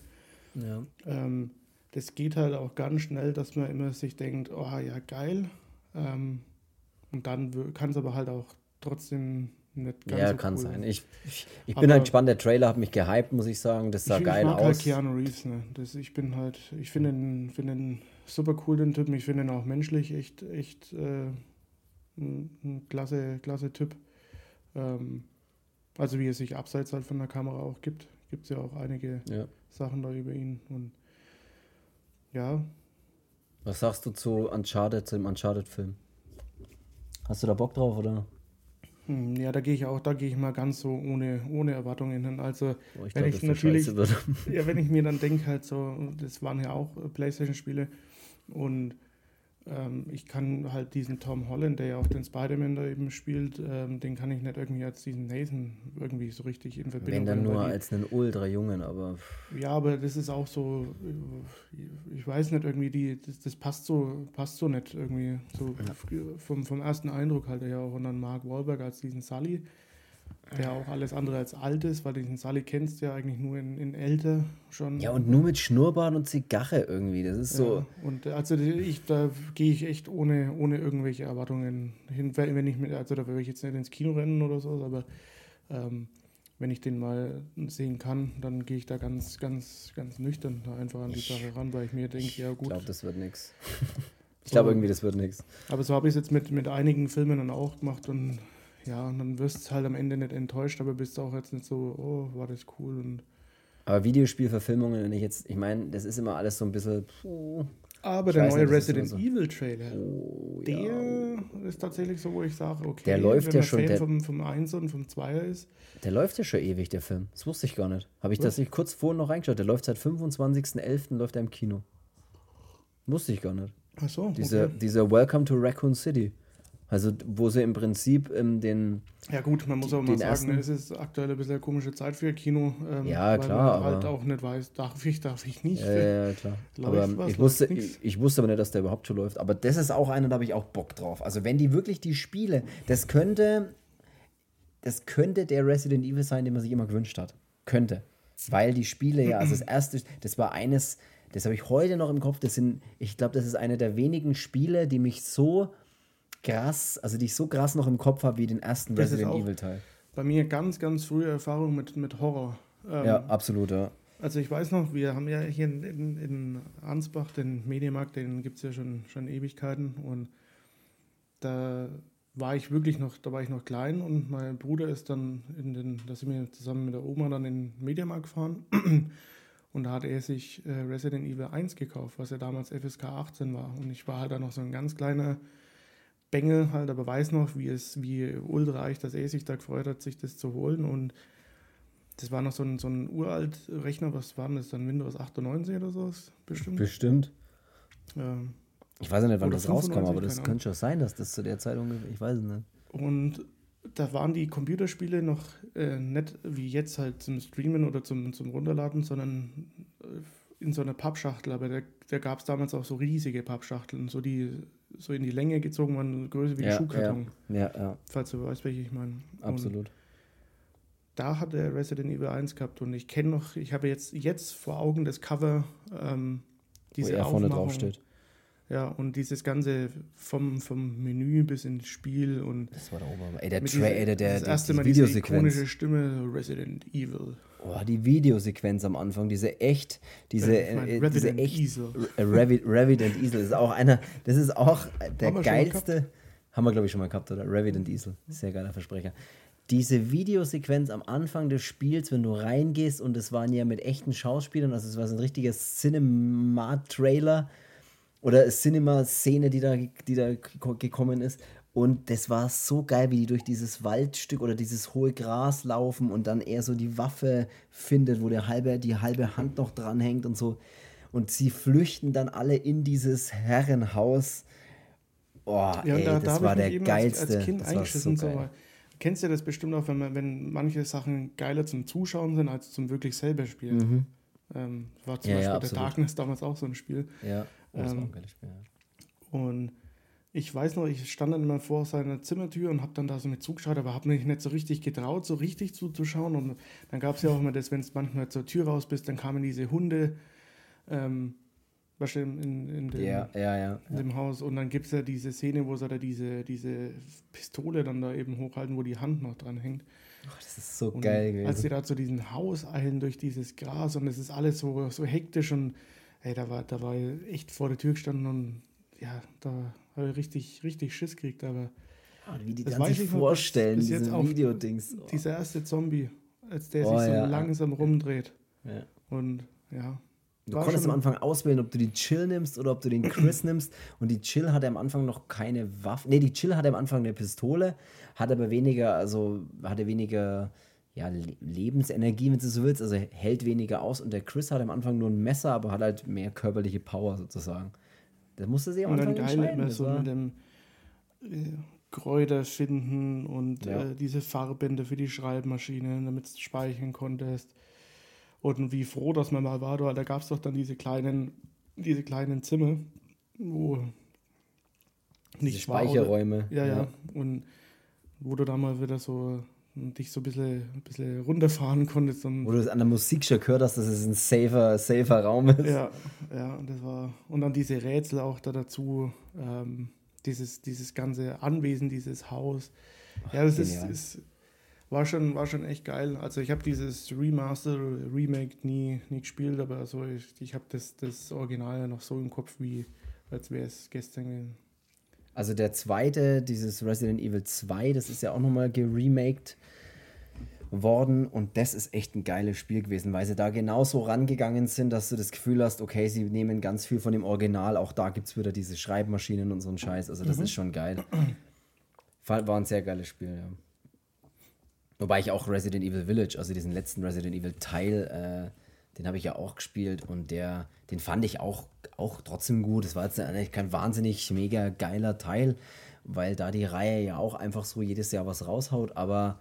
ja. Ähm, das geht halt auch ganz schnell, dass man immer sich denkt, oh ja, geil. Ähm, und dann kann es aber halt auch trotzdem nicht ganz Ja, so kann cool sein. Ich, ich, ich bin halt gespannt, der Trailer hat mich gehypt, muss ich sagen. Das sah ich, geil ich mag aus. Halt Keanu Reeves, ne? Das, ich bin halt, ich finde ihn, find ihn super cool, den Typen. Ich finde ihn auch menschlich echt, echt äh, ein, ein, klasse, klasse Typ. Ähm, also wie er sich abseits halt von der Kamera auch gibt. Gibt es ja auch einige ja. Sachen da über ihn. Und ja. Was sagst du zu Uncharted, zu dem Uncharted-Film? Hast du da Bock drauf, oder? Hm, ja, da gehe ich auch, da gehe ich mal ganz so ohne, ohne Erwartungen hin. Also oh, ich wenn glaub, ich natürlich, <laughs> ja, wenn ich mir dann denke, halt so, das waren ja auch Playstation-Spiele und ich kann halt diesen Tom Holland, der ja auch den Spider-Man da eben spielt, ähm, den kann ich nicht irgendwie als diesen Nathan irgendwie so richtig in Verbindung Wenn dann nur die, als einen Ultra-Jungen, aber. Ja, aber das ist auch so, ich weiß nicht, irgendwie, die, das, das passt so, passt so nicht irgendwie. So ja. vom, vom ersten Eindruck halt ja auch. Und dann Mark Wahlberg als diesen Sully der auch alles andere als alt ist, weil den Sally kennst du ja eigentlich nur in, in älter schon. Ja, und nur mit Schnurrbart und Zigarre irgendwie. Das ist ja, so. Und also ich, da gehe ich echt ohne, ohne irgendwelche Erwartungen hin. Wenn ich mit, also da will ich jetzt nicht ins Kino rennen oder so, aber ähm, wenn ich den mal sehen kann, dann gehe ich da ganz, ganz, ganz nüchtern einfach an die Sache ran, weil ich mir denke, ja gut. Ich glaube, das wird nichts. <laughs> Ich glaube irgendwie, das wird nichts. Aber so habe ich es jetzt mit, mit einigen Filmen dann auch gemacht und ja, und dann wirst du halt am Ende nicht enttäuscht, aber bist auch jetzt nicht so, oh, war das cool. Und aber Videospielverfilmungen, wenn ich jetzt, ich meine, das ist immer alles so ein bisschen. Puh, aber der neue nicht, Resident so. Evil Trailer, oh, der ja. ist tatsächlich so, wo ich sage, okay, der läuft ja schon. Fan der, vom, vom 1 und vom 2 ist. Der läuft ja schon ewig, der Film. Das wusste ich gar nicht. Habe ich Was? das nicht kurz vorhin noch reingeschaut? Der läuft seit 25.11. läuft er im Kino. Wusste ich gar nicht. Ach so. Dieser, okay. dieser Welcome to Raccoon City. Also, wo sie im Prinzip ähm, den. Ja, gut, man muss auch mal sagen, ersten, es ist aktuell ein bisschen eine komische Zeit für Kino. Ähm, ja, klar. Man halt auch nicht weiß, darf ich, darf ich nicht. Ja, ja, klar. <laughs> aber was, ich, wusste, ich, ich, wusste aber nicht, dass der überhaupt schon läuft. Aber das ist auch einer, da habe ich auch Bock drauf. Also, wenn die wirklich die Spiele, das könnte. Das könnte der Resident Evil sein, den man sich immer gewünscht hat. Könnte. Weil die Spiele ja, also das <clears throat> erste, das war eines, das habe ich heute noch im Kopf, das sind, ich glaube, das ist eine der wenigen Spiele, die mich so krass, also die ich so krass noch im Kopf habe wie den ersten das Resident Evil Teil. Bei mir ganz, ganz frühe Erfahrung mit, mit Horror. Ähm, ja, absolut, ja. Also ich weiß noch, wir haben ja hier in, in, in Ansbach den Medienmarkt, den gibt es ja schon, schon Ewigkeiten und da war ich wirklich noch, da war ich noch klein und mein Bruder ist dann in den, da sind wir zusammen mit der Oma dann in den Mediamarkt gefahren <clears throat> Und da hat er sich äh, Resident Evil 1 gekauft, was ja damals FSK 18 war. Und ich war halt da noch so ein ganz kleiner Bengel halt, aber weiß noch, wie es, wie ultra dass er sich da gefreut hat, sich das zu holen. Und das war noch so ein, so ein uralt Rechner, was war das dann? Windows 98 oder so? Bestimmt. Bestimmt. Ähm, Ich weiß ja nicht, wann das rauskam, 95, aber das könnte schon sein, dass das zu der Zeit ungefähr, ich weiß es nicht. Und da waren die Computerspiele noch äh, nicht wie jetzt halt zum Streamen oder zum, zum Runterladen, sondern äh, in so einer Pappschachtel. Aber da, da gab es damals auch so riesige Pappschachteln, so die so in die Länge gezogen waren, größer wie ein Ja, Schuhkarton, Ja, ja, falls du weißt, welche ich meine. Und absolut. da hat er Resident Evil 1 gehabt und ich kenne noch, ich habe jetzt, jetzt vor Augen das Cover, ähm, diese Wo er vorne drauf steht. Ja, und dieses Ganze vom, vom Menü bis ins Spiel und Das war der Ober. Ey, der Trailer, der, der, das erste die Mal diese ikonische Stimme Resident Evil. Oh, die Videosequenz am Anfang, diese echt, diese, Äh, ich mein, äh, diese Resident echt, Easel. Äh, Revi- Revident Easel ist auch einer, das ist auch der Haben geilste, haben wir glaube ich schon mal gehabt, oder? Revident Easel, sehr geiler Versprecher. Diese Videosequenz am Anfang des Spiels, wenn du reingehst und es waren ja mit echten Schauspielern, also es war so ein richtiger Cinema-Trailer oder Cinema-Szene, die da, die da geko- gekommen ist. Und das war so geil, wie die durch dieses Waldstück oder dieses hohe Gras laufen und dann er so die Waffe findet, wo der halbe, die halbe Hand noch dranhängt und so. Und sie flüchten dann alle in dieses Herrenhaus. Oh, Ja, ey, da, das da war der geilste. als, als Kind das eingeschissen. So, geil. kennst du das bestimmt auch, wenn, man, wenn manche Sachen geiler zum Zuschauen sind, als zum wirklich selber spielen? Mhm. Ähm, war zum Ja, ja, Beispiel der absolut. Darkness damals auch so ein Spiel. Ja, oh, das war Ähm, ein geiles Spiel. ja. Und ich weiß noch, ich stand dann immer vor seiner Zimmertür und habe dann da so mit zugeschaut, aber habe mich nicht so richtig getraut, so richtig zuzuschauen. Und dann gab es ja auch immer das, wenn es manchmal zur Tür raus bist, dann kamen diese Hunde, ähm, du, in, in, dem, Ja, ja, ja. in dem Haus. Und dann gibt es ja diese Szene, wo sie da diese, diese Pistole dann da eben hochhalten, wo die Hand noch dran hängt. Oh, das ist so Und geil Als sie da zu diesem Haus eilen durch dieses Gras und es ist alles so, so hektisch und ey, da war, da war ich echt vor der Tür gestanden und ja, da habe ich richtig, richtig Schiss gekriegt. Aber Oh, wie die das dann sich bis- vorstellen, bis jetzt diese Videodings. Oh. dieser erste Zombie, als der Oh, sich so ja. langsam rumdreht Ja. und ja. Du konntest am Anfang auswählen, ob du die Chill nimmst oder ob du den Chris nimmst. Und die Chill hatte am Anfang noch keine Waffe. Nee, die Chill hatte am Anfang eine Pistole, hat aber weniger, also hatte weniger ja, Le- Lebensenergie, wenn du so willst. Also hält weniger aus. Und der Chris hat am Anfang nur ein Messer, aber hat halt mehr körperliche Power sozusagen. Das musste sich am Und Anfang dann geil entscheiden. immer so mit dem äh, Kräuter finden und Ja. äh, diese Farbbänder für die Schreibmaschine, damit du speichern konntest. Und wie froh, dass man mal war, da gab es doch dann diese kleinen, diese kleinen Zimmer, wo diese nicht war, oder- Speicherräume. Ja, ja, Und wo du da mal wieder so dich so ein bisschen, ein bisschen runterfahren konntest. Und Wo du es an der Musik schon gehört hast, dass es ein safer, safer Raum ist. Ja, ja, und das war. Und dann diese Rätsel auch da dazu, ähm, dieses, dieses ganze Anwesen, dieses Haus. Ja, das ist, genial. ist, war, schon, war schon echt geil. Also ich habe dieses Remaster, Remake nie, nie gespielt, aber so ich, ich habe das, das Original ja noch so im Kopf, wie als wäre es gestern gewesen. Also der zweite, dieses Resident Evil 2, das ist ja auch nochmal geremaked worden und das ist echt ein geiles Spiel gewesen, weil sie da genauso rangegangen sind, dass du das Gefühl hast, okay, sie nehmen ganz viel von dem Original, auch da gibt es wieder diese Schreibmaschinen und so einen Scheiß, also das ist schon geil. War war ein sehr geiles Spiel, ja. Wobei ich auch Resident Evil Village, also diesen letzten Resident Evil Teil, äh, den habe ich ja auch gespielt und der, den fand ich auch, auch trotzdem gut. Es war jetzt eigentlich kein wahnsinnig mega geiler Teil, weil da die Reihe ja auch einfach so jedes Jahr was raushaut, aber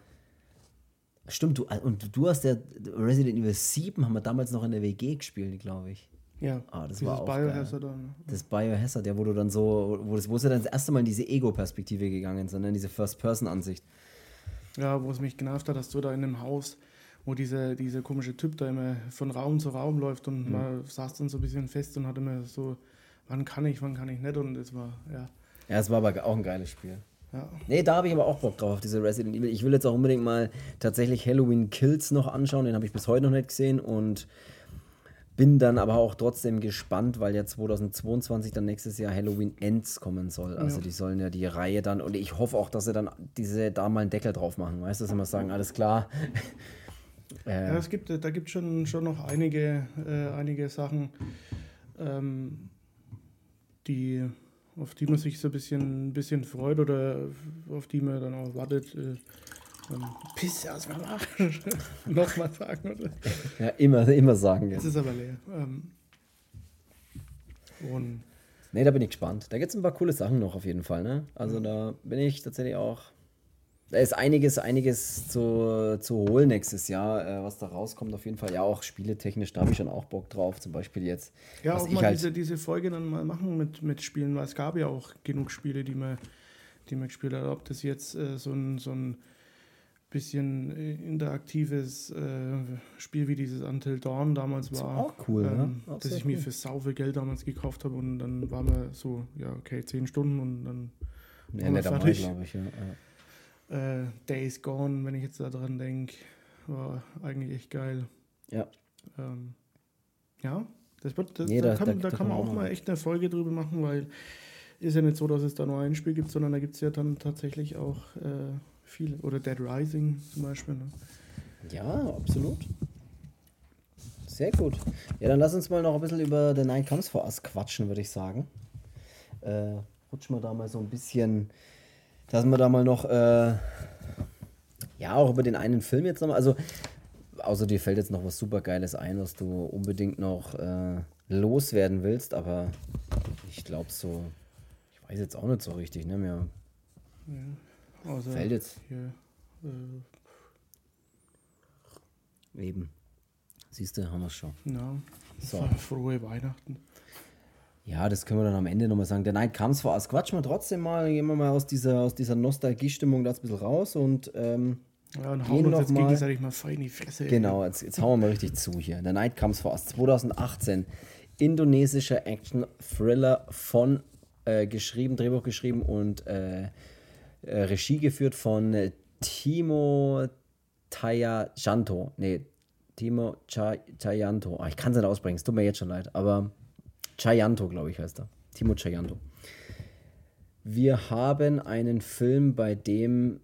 stimmt, du, und du hast ja Resident Evil 7 haben wir damals noch in der WG gespielt, glaube ich. Ja, Ah, das war auch Biohazard dann. Das Biohazard, der wo du dann so, wo, das, wo sie dann das erste Mal in diese Ego-Perspektive gegangen sind, in diese First-Person-Ansicht. Ja, wo es mich genervt hat, dass du da in einem Haus, wo dieser diese komische Typ da immer von Raum zu Raum läuft Mhm. und man saß dann so ein bisschen fest und hat immer so, wann kann ich, wann kann ich nicht und es war, ja, Ja, es war aber auch ein geiles Spiel. ja. Nee, da habe ich aber auch Bock drauf, auf diese Resident Evil. Ich will jetzt auch unbedingt mal tatsächlich Halloween Kills noch anschauen, den habe ich bis heute noch nicht gesehen und bin dann aber auch trotzdem gespannt, weil ja 2022 dann nächstes Jahr Halloween Ends kommen soll. Also Ja. die sollen ja die Reihe dann, und ich hoffe auch, dass sie dann diese da mal einen Deckel drauf machen, weißt du, dass sie mal sagen, alles klar, Äh, ja, es gibt, da gibt es schon, schon noch einige, äh, einige Sachen, ähm, die, auf die man sich so ein bisschen, ein bisschen freut oder auf die man dann auch wartet. Äh, Pisse aus <laughs> meinem Arsch. Nochmal sagen, oder? Ja, immer, immer sagen. Ja. Das ist aber leer. Ähm, und nee, da bin ich gespannt. Da gibt es ein paar coole Sachen noch auf jeden Fall. Ne? Also mhm. da bin ich tatsächlich auch da ist einiges, einiges zu, zu holen nächstes Jahr, äh, was da rauskommt. Auf jeden Fall. Ja, auch spieletechnisch, da habe ich schon auch Bock drauf. Zum Beispiel jetzt. Ja, auch mal halt diese, diese Folge dann mal machen mit, mit Spielen, weil es gab ja auch genug Spiele, die man, die man gespielt hat. Ob das jetzt äh, so ein, so ein bisschen äh, interaktives äh, Spiel wie dieses Until Dawn damals war. Das war auch cool, ähm, ne? Dass ich mir für sau viel Geld damals gekauft habe und dann waren wir so, ja, okay, zehn Stunden und dann. Ja, nicht dabei, glaube ich, ja. Äh, Days Gone, wenn ich jetzt daran denke, war eigentlich echt geil. Ja. Ähm, ja, das wird, das, nee, da, kann, da, da kann man auch mal echt eine Folge drüber machen, weil ist ja nicht so, dass es da nur ein Spiel gibt, sondern da gibt es ja dann tatsächlich auch äh, viele. Oder Dead Rising zum Beispiel. Ne? Ja, absolut. Sehr gut. Ja, dann lass uns mal noch ein bisschen über The Night Comes For Us quatschen, würde ich sagen. Äh, rutschen wir da mal so ein bisschen dass wir da mal noch, äh, ja, auch über den einen Film jetzt nochmal, also, außer dir fällt jetzt noch was super Geiles ein, was du unbedingt noch äh, loswerden willst, aber ich glaube so, ich weiß jetzt auch nicht so richtig, ne, mir ja, also fällt jetzt. Hier, äh, Eben. Siehst du, haben wir es schon. Ja, so. frohe Weihnachten. Ja, das können wir dann am Ende nochmal sagen. Der Night Comes for Us. Quatschen wir trotzdem mal, gehen wir mal aus dieser, aus dieser Nostalgie-Stimmung da ein bisschen raus und ähm, ja, und hauen uns jetzt mal, gegenseitig mal fein in die Fresse. Genau, jetzt, jetzt hauen wir mal richtig zu hier. The Night Comes for Us 2018. Indonesischer Action-Thriller von äh, geschrieben, Drehbuch geschrieben und äh, äh, Regie geführt von Timo Tayajanto. Nee, Timo Chayanto. Ah, ich kann es nicht ausbringen, es tut mir jetzt schon leid, aber Chayanto, glaube ich, heißt er. Timo Chayanto. Wir haben einen Film, bei dem,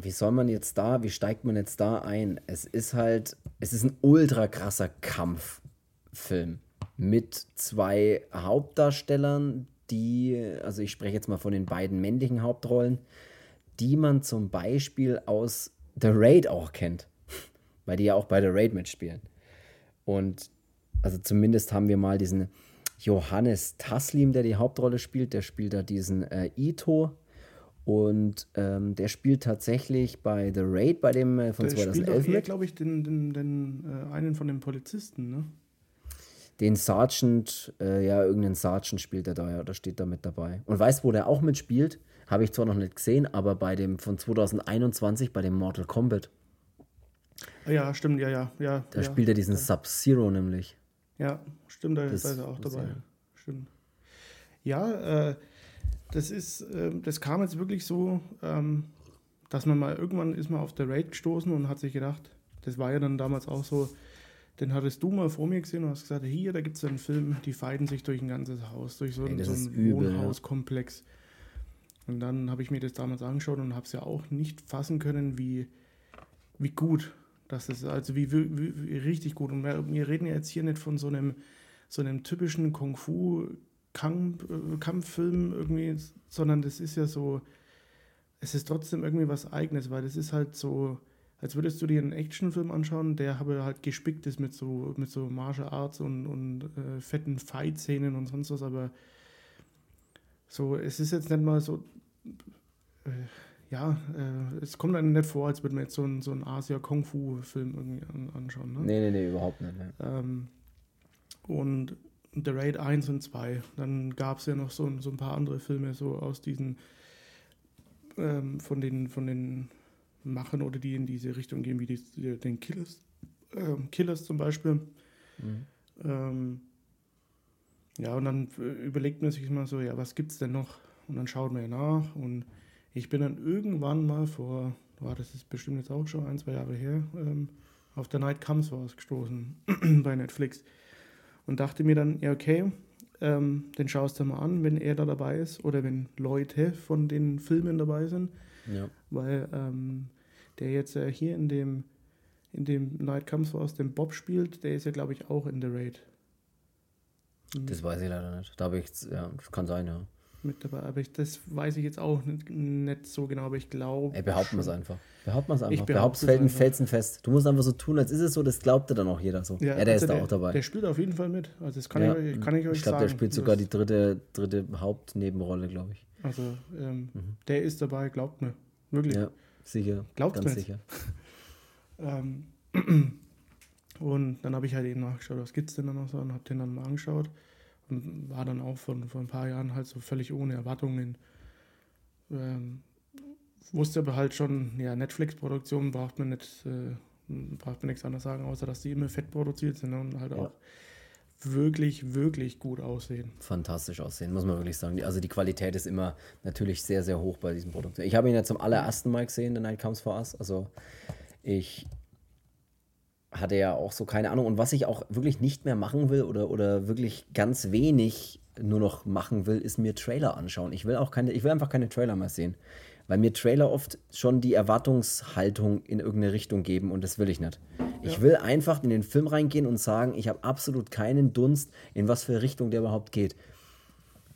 wie soll man jetzt da, wie steigt man jetzt da ein? Es ist halt, es ist ein ultra krasser Kampffilm mit zwei Hauptdarstellern, die, also ich spreche jetzt mal von den beiden männlichen Hauptrollen, die man zum Beispiel aus The Raid auch kennt, <laughs> weil die ja auch bei The Raid mitspielen. Und also zumindest haben wir mal diesen Johannes Taslim, der die Hauptrolle spielt, der spielt da diesen äh, Ito. Und ähm, der spielt tatsächlich bei The Raid, bei dem äh, von der 2011 spielt glaube ich, den, den, den äh, einen von den Polizisten, ne? Den Sergeant, äh, ja, irgendeinen Sergeant spielt er da, ja, da steht da mit dabei. Und weißt, wo der auch mitspielt? Habe ich zwar noch nicht gesehen, aber bei dem von 2021, bei dem Mortal Kombat. Ja, stimmt, ja, ja. ja da ja, spielt er diesen ja. Sub-Zero nämlich. Ja, stimmt, da ist er auch dabei. Ja. Stimmt. Ja, äh, das ist, äh, das kam jetzt wirklich so, ähm, dass man mal irgendwann ist man auf der Raid gestoßen und hat sich gedacht, das war ja dann damals auch so, den hattest du mal vor mir gesehen und hast gesagt, hier, da gibt es einen Film, die feiden sich durch ein ganzes Haus, durch so, Ey, so einen Wohnhauskomplex. Und dann habe ich mir das damals angeschaut und habe es ja auch nicht fassen können, wie, wie gut das ist also wie, wie, wie richtig gut. Und wir, wir, reden ja jetzt hier nicht von so einem, so einem typischen Kung-Fu-Kampffilm irgendwie, sondern das ist ja so, es ist trotzdem irgendwie was Eigenes, weil das ist halt so, als würdest du dir einen Actionfilm anschauen, der aber halt gespickt ist mit so, mit so Martial Arts und, und äh, fetten Fight-Szenen und sonst was, aber so, es ist jetzt nicht mal so. Äh, ja, äh, es kommt einem nicht vor, als würde man jetzt so einen, so einen Asia-Kung-Fu-Film irgendwie an, anschauen. Ne? Nee, nee, nee, überhaupt nicht. Nee. Ähm, und The Raid 1 und 2. Dann gab es ja noch so, so ein paar andere Filme, so aus diesen, ähm, von, den, von den Machen oder die in diese Richtung gehen, wie die, die den Killers, äh, Killers zum Beispiel. Mhm. Ähm, ja, und dann überlegt man sich mal so, ja, was gibt es denn noch? Und dann schaut man ja nach und ich bin dann irgendwann mal vor, oh, das ist bestimmt jetzt auch schon ein, zwei Jahre her, ähm, auf der Night Comes was gestoßen <clears throat> bei Netflix und dachte mir dann, ja, okay, ähm, den schaust du mal an, wenn er da dabei ist oder wenn Leute von den Filmen dabei sind. Ja. Weil ähm, der jetzt äh, hier in dem, in dem Night Comes aus dem Bob spielt, der ist ja, glaube ich, auch in The Raid. Das weiß ich leider nicht. Da habe ich, ja, das kann sein, ja. Mit dabei, aber ich, das weiß ich jetzt auch nicht, nicht so genau, aber ich glaube. Ey, behaupten wir es einfach. Behaupten wir es einfach. Ich Behaupt's behaupte es felsen, einfach. felsenfest. Du musst einfach so tun, als ist es so, das glaubt dann auch jeder so. Ja, der also ist da auch dabei. Der spielt auf jeden Fall mit. Also das kann, ja. ich, euch- kann ich euch ich glaube, sagen. der spielt sogar Das- die dritte, dritte Hauptnebenrolle, glaube ich. Also ähm, der ist dabei, glaubt mir. Wirklich. Mhm. Ja, sicher. Glaubt ganz mir's. sicher. <laughs> Ähm, <clears throat> und dann habe ich halt eben nachgeschaut, was gibt es denn da noch so und habe den dann mal angeschaut war dann auch von, vor ein paar Jahren halt so völlig ohne Erwartungen. Ähm, wusste aber halt schon, ja, Netflix-Produktion braucht man nicht, äh, braucht man nichts anderes sagen, außer dass die immer fett produziert sind und halt Ja. auch wirklich, wirklich gut aussehen. Fantastisch aussehen, muss man wirklich sagen. Also die Qualität ist immer natürlich sehr, sehr hoch bei diesem Produkt. Ich habe ihn ja zum allerersten Mal gesehen, The Night Comes For Us. Also ich hatte ja auch so keine Ahnung. Und was ich auch wirklich nicht mehr machen will oder, oder wirklich ganz wenig nur noch machen will, ist mir Trailer anschauen. Ich will auch keine, ich will einfach keine Trailer mehr sehen. Weil mir Trailer oft schon die Erwartungshaltung in irgendeine Richtung geben und das will ich nicht. Ich Ja. will einfach in den Film reingehen und sagen, ich habe absolut keinen Dunst, in was für Richtung der überhaupt geht.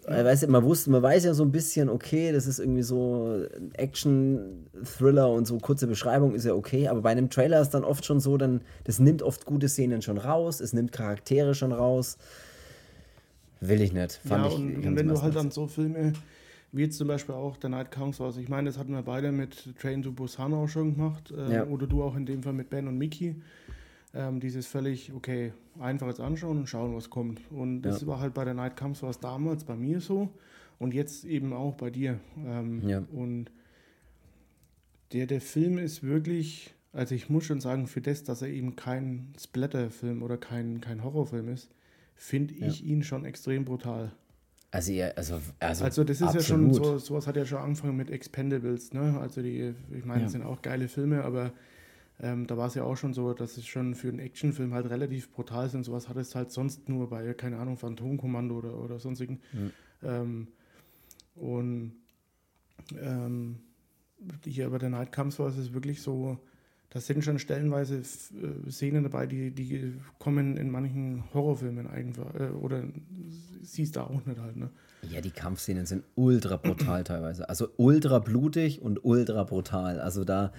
Äh, Weißt du, man, wusste, man weiß ja so ein bisschen, okay, das ist irgendwie so ein Action-Thriller und so kurze Beschreibung ist ja okay, aber bei einem Trailer ist dann oft schon so, dann, das nimmt oft gute Szenen schon raus, es nimmt Charaktere schon raus. Will ich nicht. Fand ja, ich und, und wenn du halt dann so Filme wie jetzt zum Beispiel auch The Night Comes aus, ich meine, das hatten wir beide mit Train to Busan auch schon gemacht, äh, Ja. oder du auch in dem Fall mit Ben und Mickey. Ähm, dieses völlig, okay, einfach jetzt anschauen und schauen, was kommt. Und das Ja. war halt bei The Night Comes was damals bei mir so und jetzt eben auch bei dir. Ähm, Ja. Und der, der Film ist wirklich, also ich muss schon sagen, für das, dass er eben kein Splatter-Film oder kein, kein Horrorfilm ist, finde ich ihn schon extrem brutal. Also, ja, also, also, Also das ist ja absolut. schon, so, sowas hat ja schon angefangen mit Expendables, ne? Also die, ich meine, Ja. das sind auch geile Filme, aber ähm, da war es ja auch schon so, dass es schon für einen Actionfilm halt relativ brutal ist und sowas hat es halt sonst nur bei, keine Ahnung, Phantomkommando oder, oder sonstigen. Ähm, und ähm, hier bei der Night Comes war es wirklich so, da sind schon stellenweise äh, Szenen dabei, die, die kommen in manchen Horrorfilmen einfach, äh, oder siehst du auch nicht halt, ne? Ja, die Kampfszenen sind ultra brutal teilweise. Also ultra blutig und ultra brutal. Also da,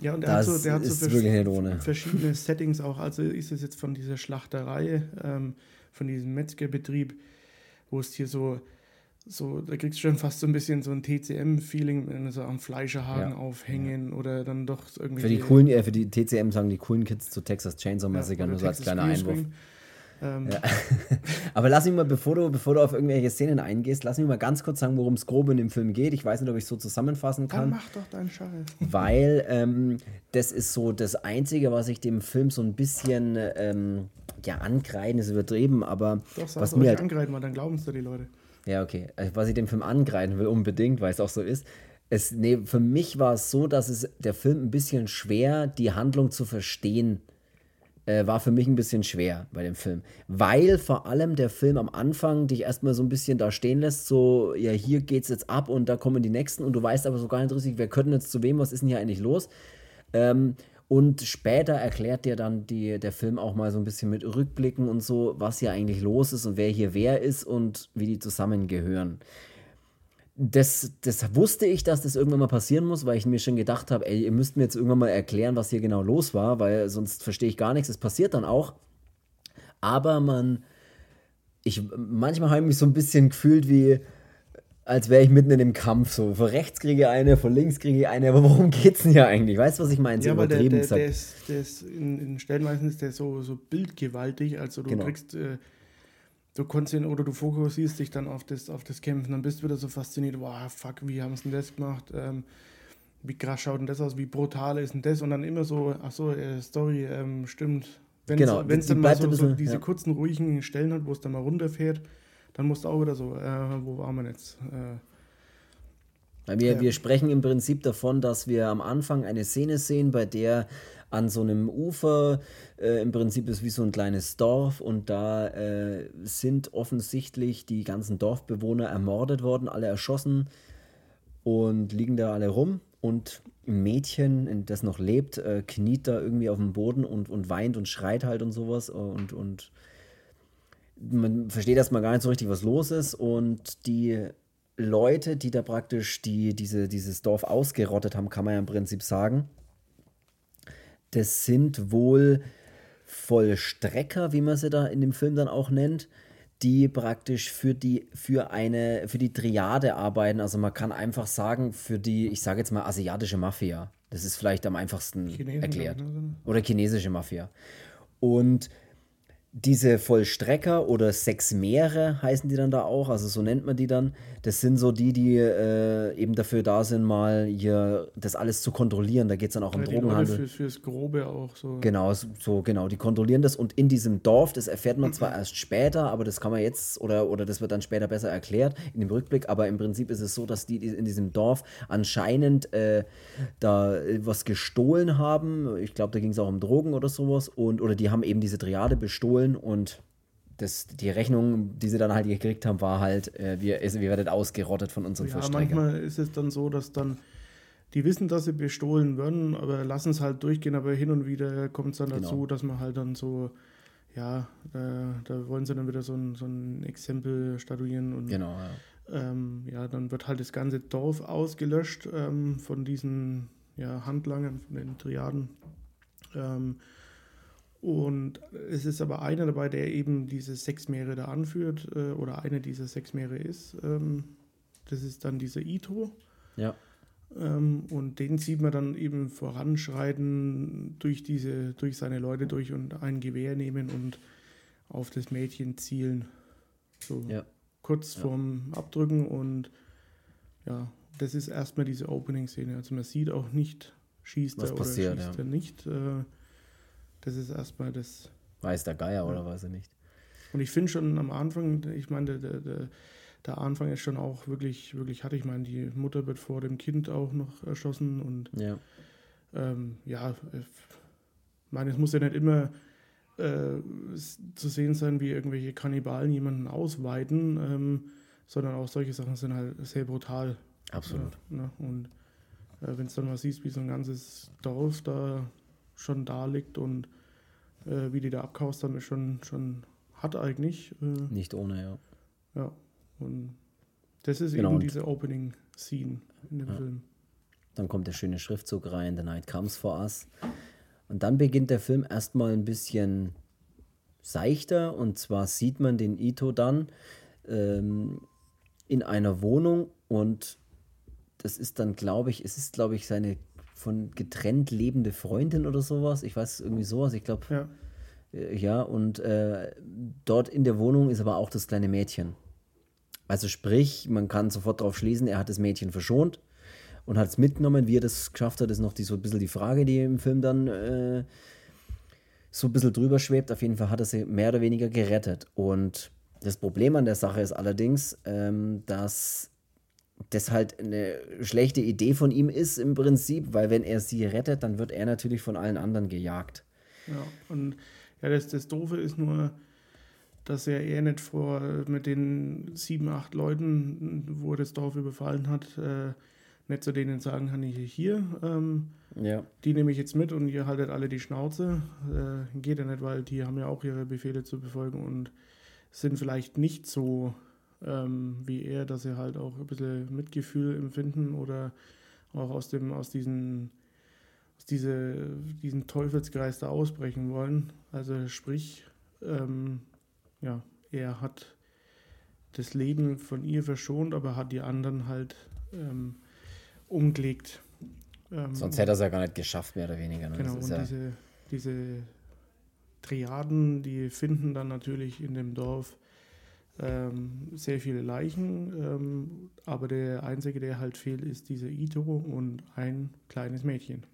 Ja, und der hat das so, der hat so vers- verschiedene Settings auch. Also ist es jetzt von dieser Schlachterei, ähm, von diesem Metzgerbetrieb, wo es hier so, so, da kriegst du schon fast so ein bisschen so ein TCM-Feeling, wenn so am Fleischerhaken Ja. aufhängen oder dann doch irgendwie. Für die coolen, äh, für die TCM sagen die coolen Kids zu Texas Chainsaw Massacre, nur so als kleiner Einwurf. Ähm, <laughs> Aber lass mich mal, bevor du, bevor du auf irgendwelche Szenen eingehst, lass mich mal ganz kurz sagen, worum es grob in dem Film geht. Ich weiß nicht, ob ich es so zusammenfassen Dann kann. mach doch deinen Scheiß. <laughs> weil ähm, das ist so das Einzige, was ich dem Film so ein bisschen, ähm, ja, ankreiden ist übertrieben, aber Doch, was mir halt, angreifen, weil dann glauben es dir die Leute. ja, okay, äh, was ich dem Film angreifen will, unbedingt, weil es auch so ist, es, nee, für mich war es so, dass es der Film ein bisschen schwer, die Handlung zu verstehen, äh, war für mich ein bisschen schwer bei dem Film. Weil vor allem der Film am Anfang dich erstmal so ein bisschen da stehen lässt, so, ja, hier geht's jetzt ab und da kommen die nächsten und du weißt aber so gar nicht richtig, wer könnte jetzt zu wem, was ist denn hier eigentlich los? Ähm, und später erklärt dir dann die, der Film auch mal so ein bisschen mit Rückblicken und so, was hier eigentlich los ist und wer hier wer ist und wie die zusammengehören. Das, das wusste ich, dass das irgendwann mal passieren muss, weil ich mir schon gedacht habe, ey, ihr müsst mir jetzt irgendwann mal erklären, was hier genau los war, weil sonst verstehe ich gar nichts. Es passiert dann auch. Aber man, ich, manchmal habe ich mich so ein bisschen gefühlt wie, als wäre ich mitten in dem Kampf. So, von rechts kriege ich eine, von links kriege ich eine, aber worum geht's denn hier eigentlich? Weißt du, was ich meine? So Ja, aber der, der, gesagt. der ist, der ist in, in Stellenweisen ist der so, so bildgewaltig, also du Genau. kriegst, äh, du konzentrierst oder du fokussierst dich dann auf das, auf das Kämpfen, dann bist du wieder so fasziniert, wow, fuck, wie haben sie denn das gemacht? Ähm, wie krass schaut denn das aus? Wie brutal ist denn das? Und dann immer so, ach so, äh, Story, ähm, stimmt. Wenn Genau, es dann mal so, so diese ja. kurzen, ruhigen Stellen hat, wo es dann mal runterfährt, dann musst du auch wieder so, äh, wo waren wir jetzt? Äh, Weil wir, Ja. wir sprechen im Prinzip davon, dass wir am Anfang eine Szene sehen, bei der an so einem Ufer äh, im Prinzip ist wie so ein kleines Dorf und da äh, sind offensichtlich die ganzen Dorfbewohner ermordet worden, alle erschossen. und liegen da alle rum und ein Mädchen, das noch lebt, äh, kniet da irgendwie auf dem Boden und, und weint und schreit halt und sowas und, und man versteht erstmal gar nicht so richtig, was los ist und die Leute, die da praktisch die, diese, dieses Dorf ausgerottet haben, kann man ja im Prinzip sagen, das sind wohl Vollstrecker, wie man sie da in dem Film dann auch nennt, die praktisch für die, für eine, für die Triade arbeiten. Also man kann einfach sagen, für die, ich sage jetzt mal, asiatische Mafia. Das ist vielleicht am einfachsten Chinesen erklärt. Oder chinesische Mafia. Und diese Vollstrecker oder Sechsmeere heißen die dann da auch, also so nennt man die dann. Das sind so die, die äh, eben dafür da sind, mal hier das alles zu kontrollieren. Da geht es dann auch ja, um Drogenhandel. Für, fürs Grobe auch so. Genau, so genau. Die kontrollieren das und in diesem Dorf, das erfährt man zwar erst später, aber das kann man jetzt oder, oder das wird dann später besser erklärt in dem Rückblick. Aber im Prinzip ist es so, dass die in diesem Dorf anscheinend äh, da was gestohlen haben. Ich glaube, da ging es auch um Drogen oder sowas und oder die haben eben diese Triade bestohlen holen und das, die Rechnung, die sie dann halt gekriegt haben, war halt, äh, wir, wir werden ausgerottet von unseren ja, Verstreckern. Manchmal ist es dann so, dass dann die wissen, dass sie bestohlen werden, aber lassen es halt durchgehen, aber hin und wieder kommt es dann genau. dazu, dass man halt dann so, ja, da, da, wollen sie dann wieder so ein, so ein Exempel statuieren und genau, ja. Ähm, ja, dann wird halt das ganze Dorf ausgelöscht ähm, von diesen ja, Handlangern, von den Triaden. Ähm, und es ist aber einer dabei, der eben diese sechs Meere da anführt äh, oder eine dieser sechs Meere ist. Ähm, das ist dann dieser Ito. Ja. Ähm, und den sieht man dann eben voranschreiten durch diese, durch seine Leute durch und ein Gewehr nehmen und auf das Mädchen zielen. So ja. kurz ja. vorm Abdrücken und ja, das ist erstmal diese Opening-Szene. Also man sieht auch nicht, schießt Was er oder passiert, schießt ja. er nicht. Äh, das ist erstmal das. Weiß der Geier ja. oder weiß er nicht. Und ich finde schon am Anfang, ich meine, der, der, der Anfang ist schon auch wirklich, wirklich hart. Ich meine, die Mutter wird vor dem Kind auch noch erschossen und ja, ähm, ja ich meine, es muss ja nicht immer äh, zu sehen sein, wie irgendwelche Kannibalen jemanden ausweiten, ähm, sondern auch solche Sachen sind halt sehr brutal. Absolut. Ja, ne? Und äh, wenn es dann mal siehst, wie so ein ganzes Dorf da schon da liegt und äh, wie die da abkaust haben, ist schon, schon hart eigentlich. Äh, Nicht ohne, ja. Ja, und das ist genau, eben diese Opening-Scene in dem ja. Film. Dann kommt der schöne Schriftzug rein, The Night Comes for Us. Und dann beginnt der Film erstmal ein bisschen seichter und zwar sieht man den Ito dann ähm, in einer Wohnung und das ist dann, glaube ich, es ist, glaube ich, seine von getrennt lebende Freundin oder sowas. Ich weiß irgendwie sowas. Ich glaube. Ja. Äh, ja, und äh, dort in der Wohnung ist aber auch das kleine Mädchen. Also sprich, man kann sofort darauf schließen, er hat das Mädchen verschont und hat es mitgenommen. Wie er das geschafft hat, ist noch die, so ein bisschen die Frage, die im Film dann äh, so ein bisschen drüber schwebt. Auf jeden Fall hat er sie mehr oder weniger gerettet. Und das Problem an der Sache ist allerdings, ähm, dass das halt eine schlechte Idee von ihm ist im Prinzip, weil wenn er sie rettet, dann wird er natürlich von allen anderen gejagt. Ja, und ja, das, das Doofe ist nur, dass er eher nicht vor mit den sieben, acht Leuten, wo er das Dorf überfallen hat, äh, nicht zu denen sagen kann, ich hier, ähm, ja. die nehme ich jetzt mit und ihr haltet alle die Schnauze. Äh, geht ja nicht, weil die haben ja auch ihre Befehle zu befolgen und sind vielleicht nicht so ähm, wie er, dass sie halt auch ein bisschen Mitgefühl empfinden oder auch aus dem, aus diesen, aus diese, diesen Teufelskreis da ausbrechen wollen. Also sprich, ähm, ja, er hat das Leben von ihr verschont, aber hat die anderen halt ähm, umgelegt. Ähm, Sonst hätte er es ja gar nicht geschafft, mehr oder weniger. Ne? Genau, und ja diese, diese Triaden, die finden dann natürlich in dem Dorf ähm, sehr viele Leichen, ähm, aber der einzige, der halt fehlt, ist dieser Ito und ein kleines Mädchen.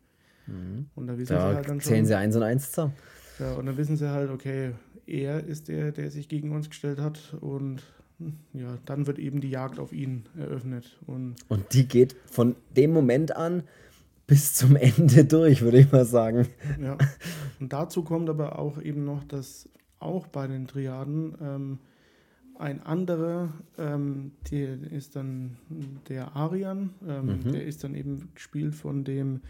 Mhm. Und da wissen da sie halt dann schon. Zählen sie eins und eins zusammen. Ja, und dann wissen sie halt, okay, er ist der, der sich gegen uns gestellt hat und ja, dann wird eben die Jagd auf ihn eröffnet. Und, und die geht von dem Moment an bis zum <laughs> Ende durch, würde ich mal sagen. Ja, und dazu kommt aber auch eben noch, dass auch bei den Triaden ähm, ein anderer, ähm, der ist dann der Arian, ähm, Mhm. der ist dann eben gespielt von dem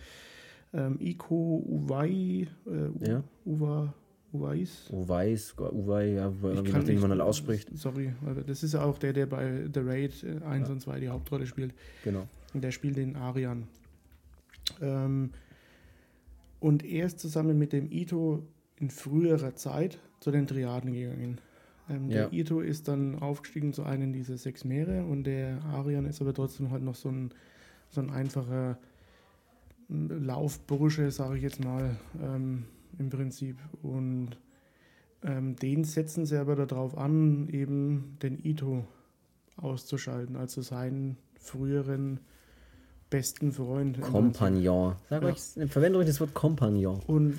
ähm, Iko Uwai, äh, Ja. Uwa, Uwais. Uwais, Uwai, ja, Ich wie nachdem, man halt ausspricht. Sorry, das ist ja auch der, der bei The Raid äh, 1 und 2 die Hauptrolle spielt. Genau. Und der spielt den Arian. Ähm, und er ist zusammen mit dem Ito in früherer Zeit zu den Triaden gegangen. Ähm, Ja. Der Ito ist dann aufgestiegen zu einem dieser sechs Meere und der Arian ist aber trotzdem halt noch so ein, so ein einfacher Laufbursche, sage ich jetzt mal, ähm, im Prinzip. Und ähm, den setzen sie aber darauf an, eben den Ito auszuschalten, also seinen früheren besten Freund. Kompagnon. Sag Ja. euch, verwende ruhig das Wort Kompagnon. Und äh,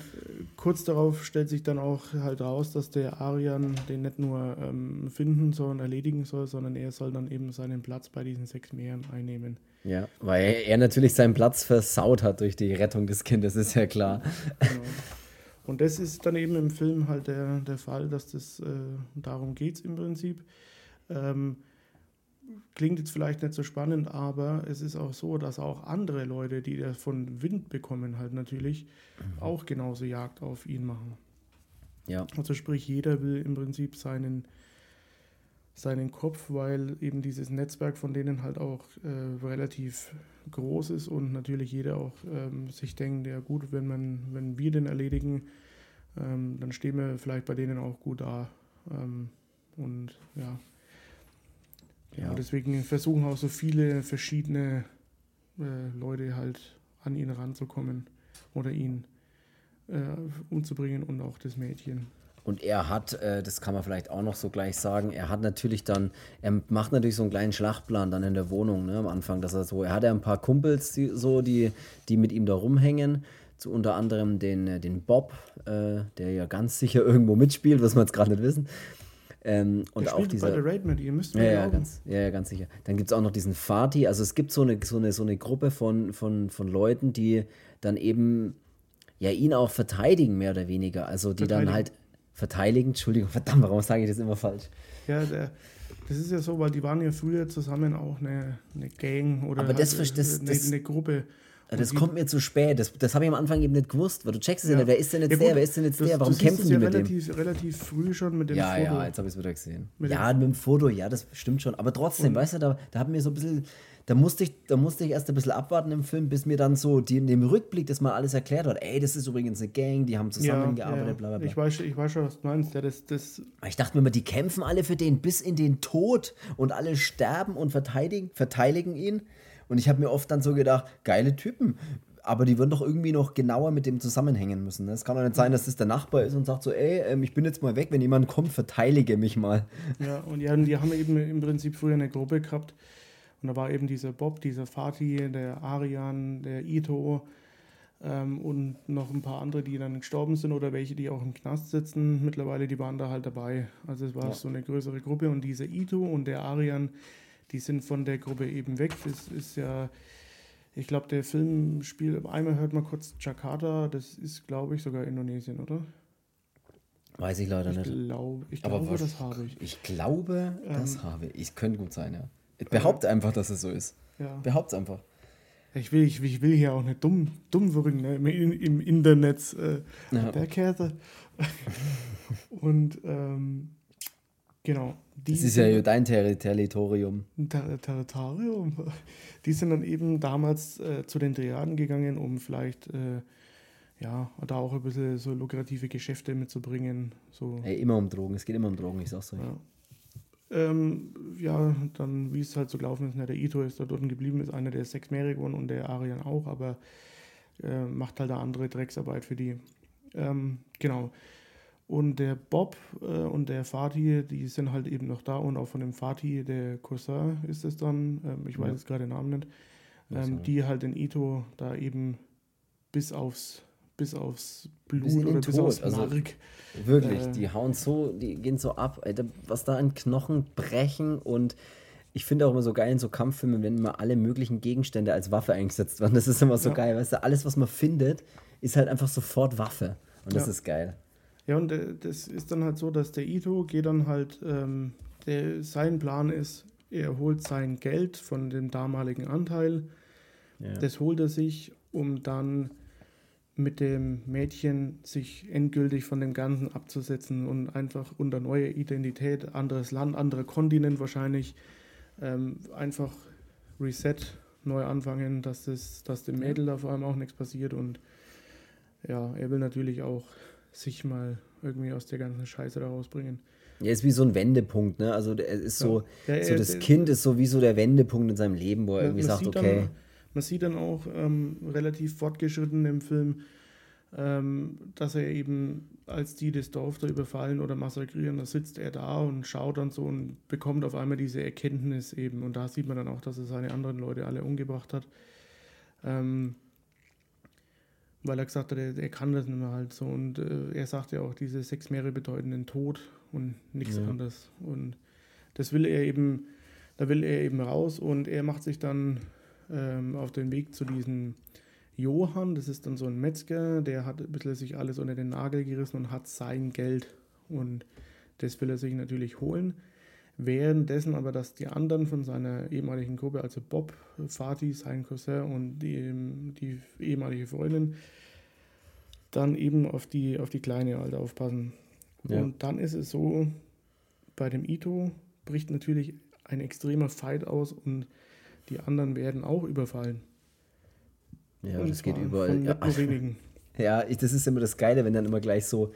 kurz darauf stellt sich dann auch halt raus, dass der Arian den nicht nur ähm, finden soll und erledigen soll, sondern er soll dann eben seinen Platz bei diesen sechs Meeren einnehmen. Ja, weil er natürlich seinen Platz versaut hat durch die Rettung des Kindes, ist ja klar. Genau. Und das ist dann eben im Film halt der, der Fall, dass das äh, darum geht im Prinzip. Ähm, klingt jetzt vielleicht nicht so spannend, aber es ist auch so, dass auch andere Leute, die davon Wind bekommen, halt natürlich auch genauso Jagd auf ihn machen. Ja, Also sprich, jeder will im Prinzip seinen, seinen Kopf, weil eben dieses Netzwerk von denen halt auch äh, relativ groß ist und natürlich jeder auch ähm, sich denkt, ja gut, wenn man, wenn wir den erledigen, ähm, dann stehen wir vielleicht bei denen auch gut da. Ähm, und ja. Ja. Deswegen versuchen auch so viele verschiedene äh, Leute halt an ihn ranzukommen oder ihn äh, umzubringen und auch das Mädchen. Und er hat, äh, das kann man vielleicht auch noch so gleich sagen, er hat natürlich dann, er macht natürlich so einen kleinen Schlachtplan dann in der Wohnung, ne, am Anfang, dass er so, er hat ja ein paar Kumpels, die, so, die, die mit ihm da rumhängen, zu unter anderem den, äh, den Bob, äh, der ja ganz sicher <laughs> irgendwo mitspielt, was wir jetzt gerade nicht wissen. Ähm, und auch dieser. bei der Raid mit, ihr müsst Ja, mir ja, glauben. ganz, ja, ja, ganz sicher. Dann gibt es auch noch diesen Fatih. Also es gibt so eine, so eine, so eine Gruppe von, von, von Leuten, die dann eben ja ihn auch verteidigen, mehr oder weniger. Also die dann halt verteidigen. Entschuldigung, verdammt, warum sage ich das immer falsch? Ja, der, das ist ja so, weil die waren ja früher zusammen auch eine, eine Gang oder Aber das halt, ver- das- eine, das- eine Gruppe. Und Das kommt mir zu spät. Das, das habe ich am Anfang eben nicht gewusst, weil du checkst es ja, Ja. nicht. Wer ist denn jetzt Ja, der? gut, Wer ist denn jetzt das- der? Warum kämpfen die ja mit dem? relativ, relativ früh schon mit dem Ja, Foto. ja, jetzt habe ich es wieder gesehen. Mit ja, mit dem Foto, ja, das stimmt schon. Aber trotzdem, weißt du, da, da hat mir so ein bisschen, da musste ich, da musste ich erst ein bisschen abwarten im Film, bis mir dann so die, in dem Rückblick das mal alles erklärt hat. Ey, das ist übrigens eine Gang, die haben zusammengearbeitet, bla bla bla. Ich weiß, ich weiß schon, was du meinst. Ja, das, das, Ich dachte mir immer, die kämpfen alle für den bis in den Tod und alle sterben und verteidigen, verteidigen ihn. Und ich habe mir oft dann so gedacht, geile Typen. Aber die würden doch irgendwie noch genauer mit dem zusammenhängen müssen. ne? Es kann doch nicht sein, dass das der Nachbar ist und sagt so, ey, ähm, ich bin jetzt mal weg, wenn jemand kommt, verteidige mich mal. ja, und ja, und die haben eben im Prinzip früher eine Gruppe gehabt. Und da war eben dieser Bob, dieser Fatih, der Arian, der Ito ähm, und noch ein paar andere, die dann gestorben sind oder welche, die auch im Knast sitzen. Mittlerweile, die waren da halt dabei. Also es war Ja. so eine größere Gruppe. Und dieser Ito und der Arian, die sind von der Gruppe eben weg. Das ist ja, ich glaube, der Film spielt, einmal hört man kurz Jakarta, das ist, glaube ich, sogar Indonesien, oder? Weiß ich leider Ich, nicht. glaub, ich Aber glaube, das habe ich. Ich glaube, das Ähm, habe ich. Könnte gut sein, ja. Ich behaupte einfach, dass es so ist. Ja. Behaupte einfach. Ich will, ich, ich will hier auch nicht dumm, dumm wirken, ne? Im, im Internet. Äh, Ja. Der Käse. <laughs> Und ähm, genau. Das ist ja dein Ter Territorium. Ter <laughs> Territorium. Die sind dann eben damals äh, zu den Triaden gegangen, um vielleicht äh, ja, da auch ein bisschen so lukrative Geschäfte mitzubringen. So. Ey, immer um Drogen. Es geht immer um Drogen, ich sag's euch. Ja. Ähm, ja, dann wie es halt so gelaufen ist, ne, der Ito ist da dort geblieben, ist einer der sechs Meere geworden und der Arian auch, aber äh, macht halt da andere Drecksarbeit für die. Ähm, genau. Und der Bob äh, und der Fatih, die sind halt eben noch da und auch von dem Fatih, der Cousin ist es dann, ähm, ich weiß Ja. jetzt gerade den Namen nicht, ähm, die halt den Ito da eben bis aufs bis aufs Blut oder bis Tod, aufs also Mark Wirklich, Äh. die hauen so, die gehen so ab, Alter, was da an Knochen brechen und ich finde auch immer so geil in so Kampffilmen, wenn immer alle möglichen Gegenstände als Waffe eingesetzt werden. Das ist immer so Ja. geil, weißt du, alles, was man findet, ist halt einfach sofort Waffe. Und das Ja. ist geil. Ja, und äh, das ist dann halt so, dass der Ito geht dann halt ähm, der, sein Plan ist, er holt sein Geld von dem damaligen Anteil. Ja. Das holt er sich, um dann mit dem Mädchen sich endgültig von dem Ganzen abzusetzen und einfach unter neue Identität, anderes Land, anderer Kontinent wahrscheinlich, ähm, einfach Reset, neu anfangen, dass, das, dass dem Mädel da vor allem auch nichts passiert und ja, er will natürlich auch sich mal irgendwie aus der ganzen Scheiße da rausbringen. Ja, ist wie so ein Wendepunkt, ne? Also er ist so, ja. Ja, so das Kind ist so wie so der Wendepunkt in seinem Leben, wo er irgendwie sagt, okay. Dann, man sieht dann auch ähm, relativ fortgeschritten im Film, ähm, dass er eben, als die das Dorf da überfallen oder massakrieren, da sitzt er da und schaut dann so und bekommt auf einmal diese Erkenntnis eben. Und da sieht man dann auch, dass er seine anderen Leute alle umgebracht hat. Ähm, weil er gesagt hat, er, er, kann das nicht mehr halt so. Und äh, er sagt ja auch, diese sechs Meere bedeuten den Tod und nichts ja. anderes. Und das will er eben, da will er eben raus und er macht sich dann ähm, auf den Weg zu diesem Johann, das ist dann so ein Metzger, der hat ein bisschen sich alles unter den Nagel gerissen und hat sein Geld. Und das will er sich natürlich holen. Währenddessen aber, dass die anderen von seiner ehemaligen Gruppe, also Bob, Fatih, sein Cousin und die, die ehemalige Freundin, dann eben auf die, auf die Kleine halt aufpassen. Ja. Und dann ist es so, bei dem Ito bricht natürlich ein extremer Fight aus und die anderen werden auch überfallen. Ja, und das geht überall. Ja. <laughs> ja, ich, das ist immer das Geile, wenn dann immer gleich so,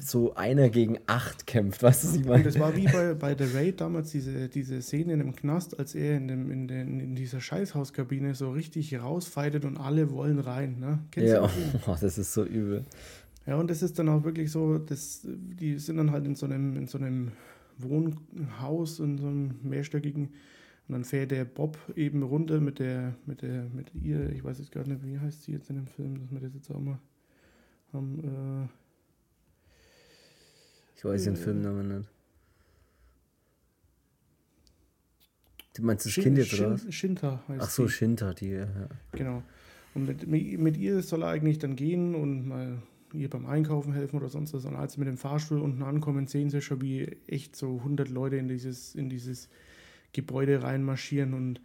so einer gegen acht kämpft, weißt du, was ich meine? Das war wie bei, bei The Raid damals, diese, diese Szene in dem Knast, als er in, dem, in, den, in dieser Scheißhauskabine so richtig rausfeitet und alle wollen rein. Ne? Kennst ja, <laughs> oh, das ist so übel. Ja, und das ist dann auch wirklich so, das, die sind dann halt in so einem, in so einem Wohnhaus, in so einem mehrstöckigen und dann fährt der Bob eben runter mit der, mit der, mit ihr, ich weiß jetzt gar nicht, wie heißt sie jetzt in dem Film, dass wir das jetzt auch mal haben. Äh, ich weiß den äh, Filmnamen nicht. Du meinst das Shin, Kind jetzt, oder? Shin, Shinta heißt Ach so, die. Shinta, die, ja. Genau. Und mit, mit ihr soll er eigentlich dann gehen und mal ihr beim Einkaufen helfen oder sonst was. Und als sie mit dem Fahrstuhl unten ankommen, sehen sie schon, wie echt so 100 Leute in dieses, in dieses Gebäude reinmarschieren und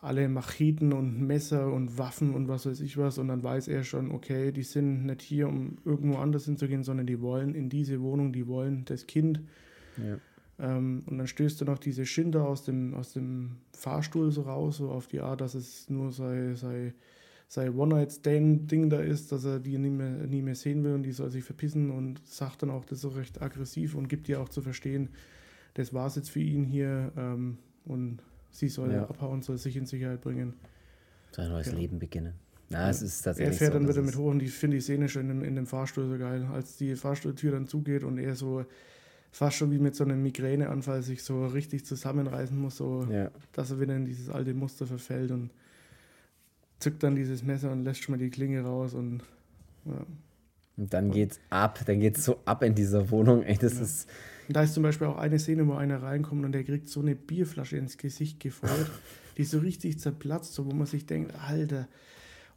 alle Macheten und Messer und Waffen und was weiß ich was. Und dann weiß er schon, okay, die sind nicht hier, um irgendwo anders hinzugehen, sondern die wollen in diese Wohnung, die wollen das Kind. Ja. Ähm, und dann stößt er noch diese Schinder aus dem, aus dem Fahrstuhl so raus, so auf die Art, dass es nur sei, sei, sei One-Night-Stand-Ding da ist, dass er die nie mehr, nie mehr sehen will und die soll sich verpissen und sagt dann auch das so recht aggressiv und gibt ihr auch zu verstehen, das war es jetzt für ihn hier ähm, und sie soll ja. abhauen, soll sich in Sicherheit bringen. Sein neues ja. Leben beginnen. Na, ja. es ist tatsächlich er fährt so, dann wieder mit hoch und ich finde die Szene schon in, in dem Fahrstuhl so geil, als die Fahrstuhltür dann zugeht und er so fast schon wie mit so einem Migräneanfall sich so richtig zusammenreißen muss, so dass er wieder in dieses alte Muster verfällt und zückt dann dieses Messer und lässt schon mal die Klinge raus und ja. Und dann geht's ab, dann geht's so ab in dieser Wohnung. Ey, das ja. ist da ist zum Beispiel auch eine Szene, wo einer reinkommt und der kriegt so eine Bierflasche ins Gesicht gefeuert, die so richtig zerplatzt, so wo man sich denkt, Alter.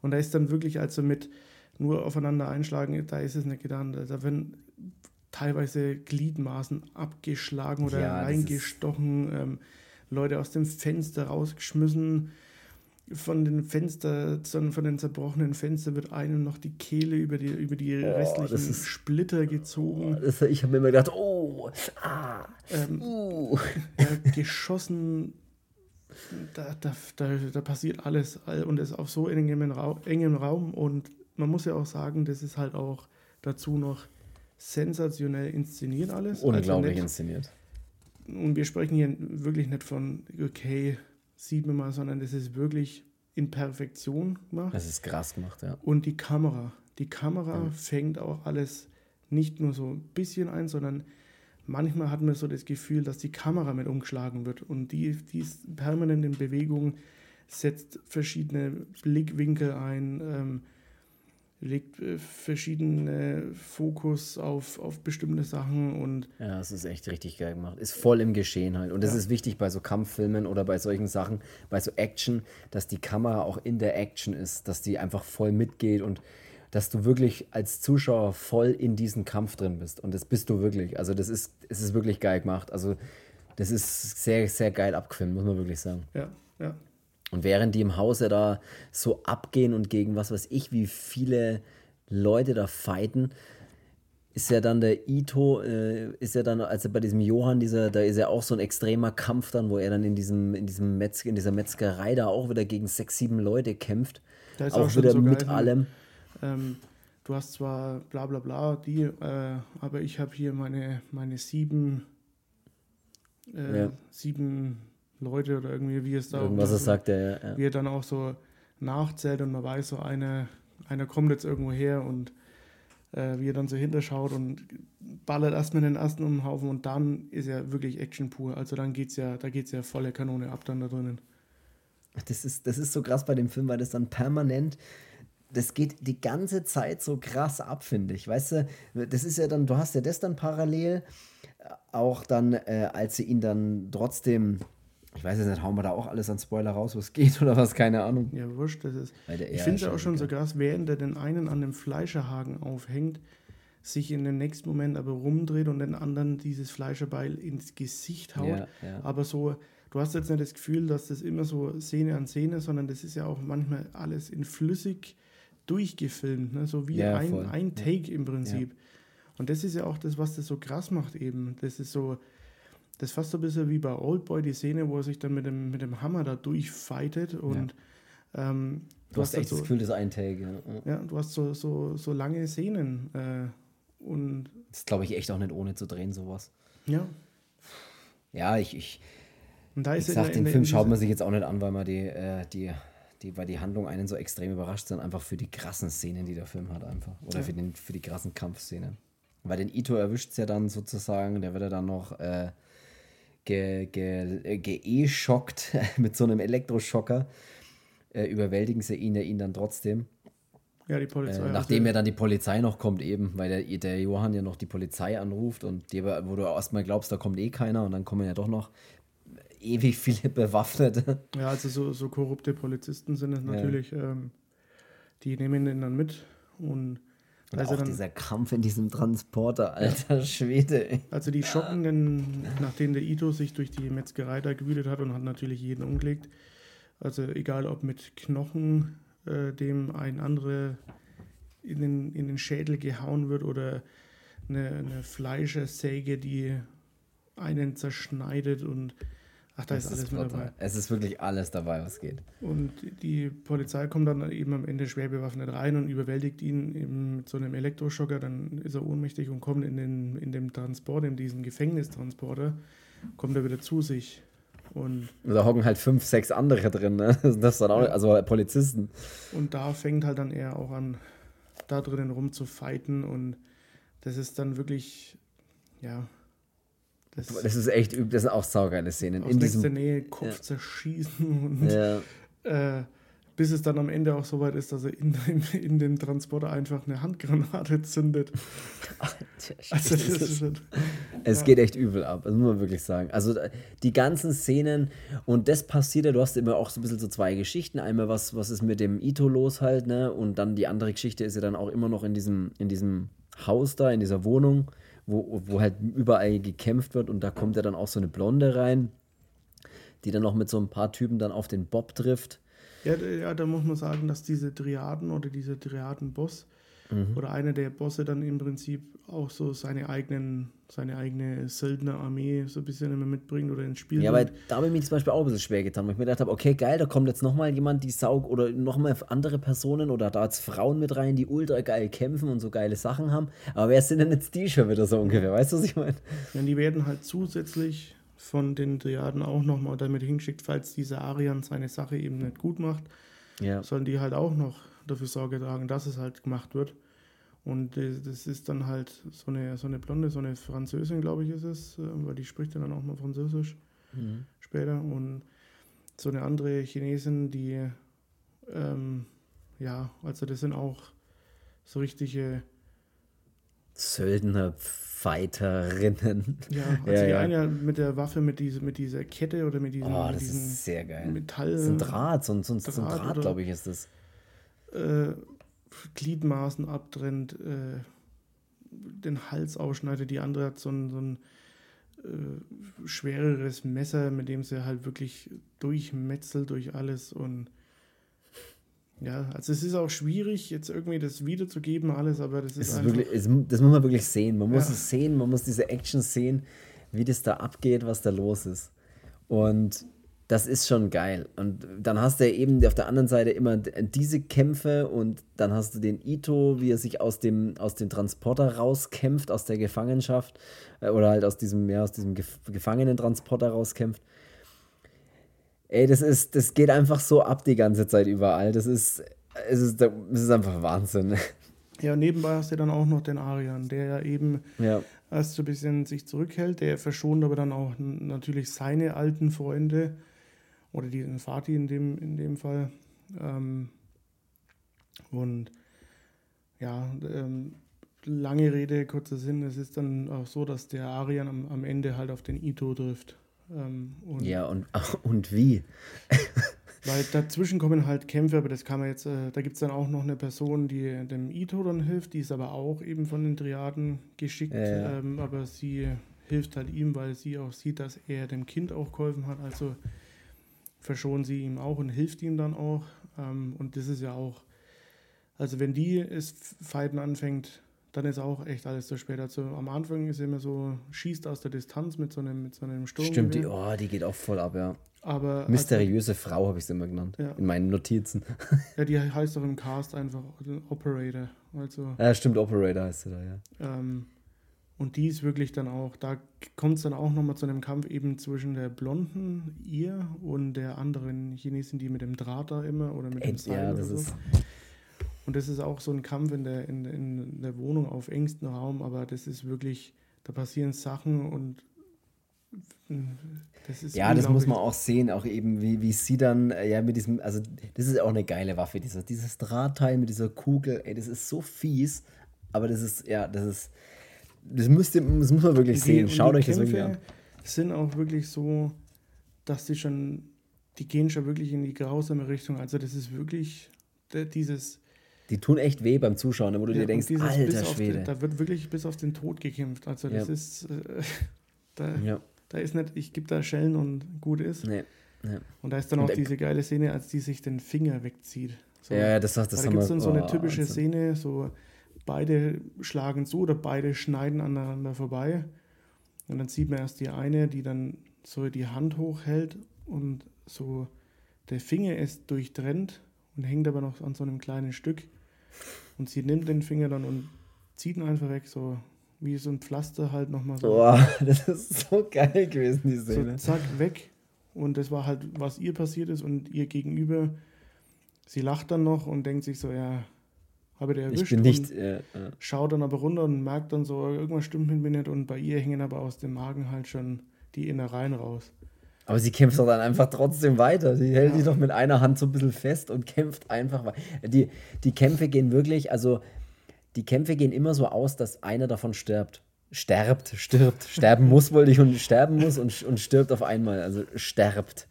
Und da ist dann wirklich also mit nur aufeinander einschlagen, da ist es nicht getan. Da werden teilweise Gliedmaßen abgeschlagen oder ja, reingestochen, ähm, Leute aus dem Fenster rausgeschmissen von den Fenster, von den zerbrochenen Fenstern wird einem noch die Kehle über die, über die oh, restlichen ist, Splitter gezogen. Oh, das, ich habe mir immer gedacht, oh, ah, ähm, uh. <laughs> ja, geschossen, da, da, da, da, passiert alles und es ist auf so engem, Raum, engem Raum und man muss ja auch sagen, das ist halt auch dazu noch sensationell inszeniert alles. Also Unglaublich also inszeniert. Und wir sprechen hier wirklich nicht von, okay, sieht man mal, sondern das ist wirklich in Perfektion gemacht. Das ist krass gemacht, ja. Und die Kamera. Die Kamera ja. fängt auch alles nicht nur so ein bisschen ein, sondern manchmal hat man so das Gefühl, dass die Kamera mit umgeschlagen wird und die, die ist permanent in Bewegung, setzt verschiedene Blickwinkel ein. Ähm, legt äh, verschiedene Fokus auf, auf bestimmte Sachen und. Ja, es ist echt richtig geil gemacht. Ist voll im Geschehen halt. Und das ja. ist wichtig bei so Kampffilmen oder bei solchen Sachen, bei so Action, dass die Kamera auch in der Action ist, dass die einfach voll mitgeht und dass du wirklich als Zuschauer voll in diesen Kampf drin bist. Und das bist du wirklich. Also, das ist, es ist wirklich geil gemacht. Also, Das ist sehr, sehr geil abgefilmt, muss man wirklich sagen. Ja, ja. Und während die im Hause da so abgehen und gegen was weiß ich, wie viele Leute da fighten, ist ja dann der Ito, äh, ist ja dann, also bei diesem Johann, dieser, da ist ja auch so ein extremer Kampf dann, wo er dann in diesem, in diesem Metz, in dieser Metzgerei da auch wieder gegen sechs, sieben Leute kämpft. Da ist auch, auch wieder so mit geil, allem. Ähm, du hast zwar bla bla bla, die, äh, aber ich habe hier meine, meine sieben, äh, Ja. sieben Leute oder irgendwie, wie es da Irgendwas das sagt er, ja. ja. wie er dann auch so nachzählt und man weiß, so einer, einer kommt jetzt irgendwo her und äh, wie er dann so hinterschaut und ballert erstmal den ersten um den Haufen und dann ist ja wirklich Action pur. Also dann geht's ja, da geht's ja volle Kanone ab dann da drinnen. Das ist, das ist so krass bei dem Film, weil das dann permanent, das geht die ganze Zeit so krass ab, finde ich. Weißt du, das ist ja dann, du hast ja das dann parallel, äh, auch dann, äh, als sie ihn dann trotzdem, ich weiß jetzt nicht, hauen wir da auch alles an Spoiler raus, was geht oder was, keine Ahnung. Ja, wurscht, das ist. Ich finde es auch schon so krass, während er den einen an dem Fleischerhaken aufhängt, sich in den nächsten Moment aber rumdreht und den anderen dieses Fleischerbeil ins Gesicht haut. Ja, ja. Aber so, du hast jetzt nicht das Gefühl, dass das immer so Szene an Szene, sondern das ist ja auch manchmal alles in flüssig durchgefilmt, ne? so wie Ja, ein, voll. ein. Take im Prinzip. Und das ist ja auch das, was das so krass macht eben. Das ist so, das ist fast so ein bisschen wie bei Oldboy, die Szene, wo er sich dann mit dem, mit dem Hammer da durchfightet und ähm, Du hast dann echt das so, Gefühl, das ist ein Take. Ja. ja, du hast so, so, so lange Szenen äh, und Das glaube ich echt auch nicht ohne zu drehen, sowas. ja, Ja, ich, ich, und da in gesagt, der- den Film schaut man sich jetzt auch nicht an, weil man die, äh, die, die, weil die Handlung einen so extrem überrascht, sondern einfach für die krassen Szenen, die der Film hat, einfach. Oder Ja. für, den, für die krassen Kampfszenen. Weil den Ito erwischt es ja dann sozusagen, der wird ja dann noch äh, ge, ge, äh, gee-schockt <laughs> mit so einem Elektroschocker. Äh, überwältigen sie ihn ja ihn dann trotzdem. ja, die Polizei. Äh, nachdem ja dann die Polizei noch kommt, eben, weil der, der Johann ja noch die Polizei anruft und die, wo du erstmal glaubst, da kommt eh keiner und dann kommen ja doch noch ewig viele <laughs> Bewaffnete. Ja, also so, so korrupte Polizisten sind es natürlich. Ähm, die nehmen den dann mit und Und ist auch dann, dieser Kampf in diesem Transporter, alter Schwede. ey. also die schocken den, nachdem der Ito sich durch die Metzgerei da gewühlt hat und hat natürlich jeden umgelegt. Also egal ob mit Knochen, äh, dem ein anderer in den, in den Schädel gehauen wird oder eine, eine Fleischersäge, die einen zerschneidet und ach, da ist Es alles ist mit dabei. Es ist wirklich alles dabei, was geht. Und die Polizei kommt dann eben am Ende schwer bewaffnet rein und überwältigt ihn eben mit so einem Elektroschocker. Dann ist er ohnmächtig und kommt in, den, in dem Transport, in diesen Gefängnistransporter, kommt er wieder zu sich. Und, Und da hocken halt fünf, sechs andere drin, ne? <laughs> Das ist dann auch, also Polizisten. und da fängt halt dann er auch an, da drinnen rumzufighten. Und das ist dann wirklich, ja, das, Das ist echt üb, das sind auch saugeile Szenen. aus In nächster diesem, Nähe Kopf ja. zerschießen und ja, äh, bis es dann am Ende auch so weit ist, dass er in, in, in dem Transporter einfach eine Handgranate zündet. <laughs> Also halt- Es Ja. geht echt übel ab, das muss man wirklich sagen. Also äh, die ganzen Szenen und das passiert ja, du hast immer auch so ein bisschen so zwei Geschichten. Einmal, was, was ist mit dem Ito los halt, ne? Und dann die andere Geschichte ist ja dann auch immer noch in diesem, in diesem Haus da, in dieser Wohnung, wo, wo halt überall gekämpft wird und da kommt ja dann auch so eine Blonde rein, die dann noch mit so ein paar Typen dann auf den Bob trifft. ja, ja, da muss man sagen, dass diese Triaden oder dieser Triaden-Boss Mhm. oder einer der Bosse dann im Prinzip auch so seine eigenen, seine eigene Söldnerarmee so ein bisschen immer mitbringt oder ins Spiel Ja, weil bringt. da habe ich mich zum Beispiel auch ein bisschen schwer getan, weil ich mir gedacht habe, okay, geil, da kommt jetzt nochmal jemand, die Saug oder nochmal andere Personen oder da jetzt Frauen mit rein, die ultra geil kämpfen und so geile Sachen haben. Aber wer sind denn jetzt die schon wieder so ungefähr? Weißt du, was ich meine? Ja, die werden halt zusätzlich von den Triaden auch nochmal damit hingeschickt, falls dieser Arian seine Sache eben nicht gut macht. Ja. sollen die halt auch noch dafür Sorge tragen, dass es halt gemacht wird. Und äh, das ist dann halt so eine, so eine Blonde, so eine Französin, glaube ich, ist es, äh, weil die spricht dann auch mal Französisch Mhm. später. Und so eine andere Chinesin, die, ähm, ja, also das sind auch so richtige, Söldner, Fighterinnen. ja, <laughs> also Ja, die ja. eine mit der Waffe, mit, diese, mit dieser Kette oder mit diesem, Oh, mit das diesem ist sehr geil. Metall. Das ist ein Draht, so ein, so ein, Draht Draht, glaube ich, ist das. Äh, Gliedmaßen abtrennt, äh, den Hals ausschneidet. Die andere hat so ein, so ein äh, schwereres Messer, mit dem sie halt wirklich durchmetzelt durch alles und ja, also es ist auch schwierig, jetzt irgendwie das wiederzugeben, alles, aber das ist, ist wirklich, es, das muss man wirklich sehen. Man muss ja. es sehen, man muss diese Action sehen, wie das da abgeht, was da los ist. Und das ist schon geil. Und dann hast du eben auf der anderen Seite immer diese Kämpfe und dann hast du den Ito, wie er sich aus dem, aus dem Transporter rauskämpft, aus der Gefangenschaft äh, oder halt aus diesem, ja, aus diesem Gefangenentransporter rauskämpft. Ey, das ist, das geht einfach so ab die ganze Zeit überall. Das ist, es ist, es ist einfach Wahnsinn. <laughs> Ja, nebenbei hast du dann auch noch den Arian, der ja eben ja. erst so ein bisschen sich zurückhält. Der verschont aber dann auch natürlich seine alten Freunde oder diesen Vati in dem, in dem Fall. Ähm, und ja, ähm, lange Rede, kurzer Sinn, es ist dann auch so, dass der Arian am, am Ende halt auf den Ito trifft. Ähm, und ja, und, <laughs> und wie? <laughs> weil dazwischen kommen halt Kämpfe, aber das kann man jetzt, äh, da gibt es dann auch noch eine Person, die dem Ito dann hilft, die ist aber auch eben von den Triaden geschickt, ja, ja. Ähm, aber sie hilft halt ihm, weil sie auch sieht, dass er dem Kind auch geholfen hat, also verschont sie ihm auch und hilft ihm dann auch. Ähm, und das ist ja auch, also wenn die es Fighten anfängt, dann ist auch echt alles zu spät. Also am Anfang ist immer so, schießt aus der Distanz mit so einem, mit so einem Sturm. Stimmt, die, oh, die geht auch voll ab, ja. Aber Mysteriöse also, Frau habe ich sie immer genannt. Ja. In meinen Notizen. <laughs> Ja, die heißt auch im Cast einfach Operator. Also, ja, stimmt, Operator heißt sie da, ja. Ähm, und die ist wirklich dann auch, da kommt es dann auch nochmal zu einem Kampf eben zwischen der blonden ihr und der anderen Chinesin, die mit dem Draht da immer oder mit dem Seil ja, das so. ist und das ist auch so ein Kampf in der, in, in der Wohnung auf engstem Raum, aber das ist wirklich, da passieren Sachen und das ist ja, das muss man auch sehen, auch eben, wie, wie sie dann, äh, ja, mit diesem, also das ist auch eine geile Waffe, dieser, dieses Drahtteil mit dieser Kugel, ey, das ist so fies, aber das ist, ja, das ist, das, müsst ihr, das muss man wirklich die, sehen, schaut euch Kämpfe das wirklich an. sind auch wirklich so, dass die schon, die gehen schon wirklich in die grausame Richtung, also das ist wirklich dieses, die tun echt weh beim Zuschauen, wo du ja, dir denkst, alter Schwede. Den, da wird wirklich bis auf den Tod gekämpft. Also das ja. ist, äh, <laughs> da, ja. da ist nicht, ich gebe da Schellen und gut ist. Nee. Ja. Und da ist dann auch diese geile Szene, als die sich den Finger wegzieht. So, ja, das, das, das Da gibt es dann so eine oh, typische. Szene, so beide schlagen zu oder beide schneiden aneinander vorbei. Und dann sieht man erst die eine, die dann so die Hand hochhält und so der Finger ist durchtrennt und hängt aber noch an so einem kleinen Stück. Und sie nimmt den Finger dann und zieht ihn einfach weg, so wie so ein Pflaster halt nochmal so. Boah, <laughs> das ist so geil gewesen, die Szene. So zack, weg. Und das war halt, was ihr passiert ist und ihr gegenüber, sie lacht dann noch und denkt sich so, ja, habe der erwischt. Ich bin nicht, äh, äh. Schaut dann aber runter und merkt dann so, irgendwas stimmt mit mir nicht und bei ihr hängen aber aus dem Magen halt schon die Innereien raus. Aber sie kämpft doch dann einfach trotzdem weiter. Sie hält ja. sich doch mit einer Hand so ein bisschen fest und kämpft einfach weiter. Die, die Kämpfe gehen wirklich, also die Kämpfe gehen immer so aus, dass einer davon stirbt. Sterbt, stirbt, sterben muss, wollte ich, und sterben muss und, und stirbt auf einmal. Also sterbt.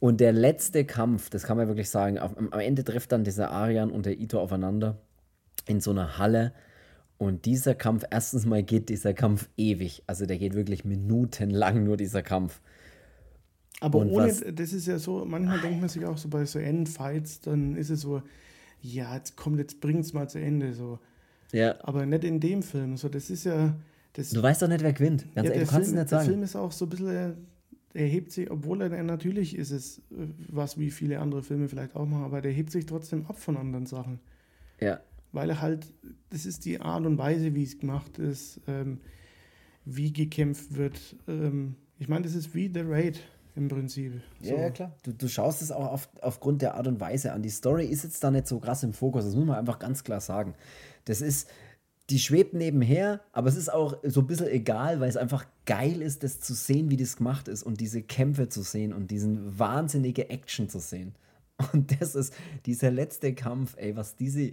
Und der letzte Kampf, das kann man wirklich sagen, am Ende trifft dann dieser Arian und der Ito aufeinander in so einer Halle. Und dieser Kampf, erstens mal geht dieser Kampf ewig. Also der geht wirklich minutenlang nur dieser Kampf. Aber und ohne, was, das ist ja so, manchmal denkt man sich auch so bei so Endfights, dann ist es so, ja, jetzt kommt, jetzt bringt's mal zu Ende, so. Ja. Aber nicht in dem Film, so, das ist ja. Das, du weißt doch nicht, wer gewinnt. Ganz ja, ehrlich, du kannst Film, es nicht sagen. Der Film ist auch so ein bisschen, er hebt sich, obwohl er natürlich ist es äh, was wie viele andere Filme vielleicht auch machen, aber der hebt sich trotzdem ab von anderen Sachen. Ja. Weil er halt, das ist die Art und Weise, wie es gemacht ist, ähm, wie gekämpft wird. Ähm, ich meine, das ist wie The Raid im Prinzip. So. Ja, ja, klar. Du, du schaust es auch auf, aufgrund der Art und Weise an. Die Story ist jetzt da nicht so krass im Fokus, das muss man einfach ganz klar sagen. Das ist, die schwebt nebenher, aber es ist auch so ein bisschen egal, weil es einfach geil ist, das zu sehen, wie das gemacht ist und diese Kämpfe zu sehen und diesen wahnsinnige Action zu sehen. <laughs> Und das ist dieser letzte Kampf, ey, was diese,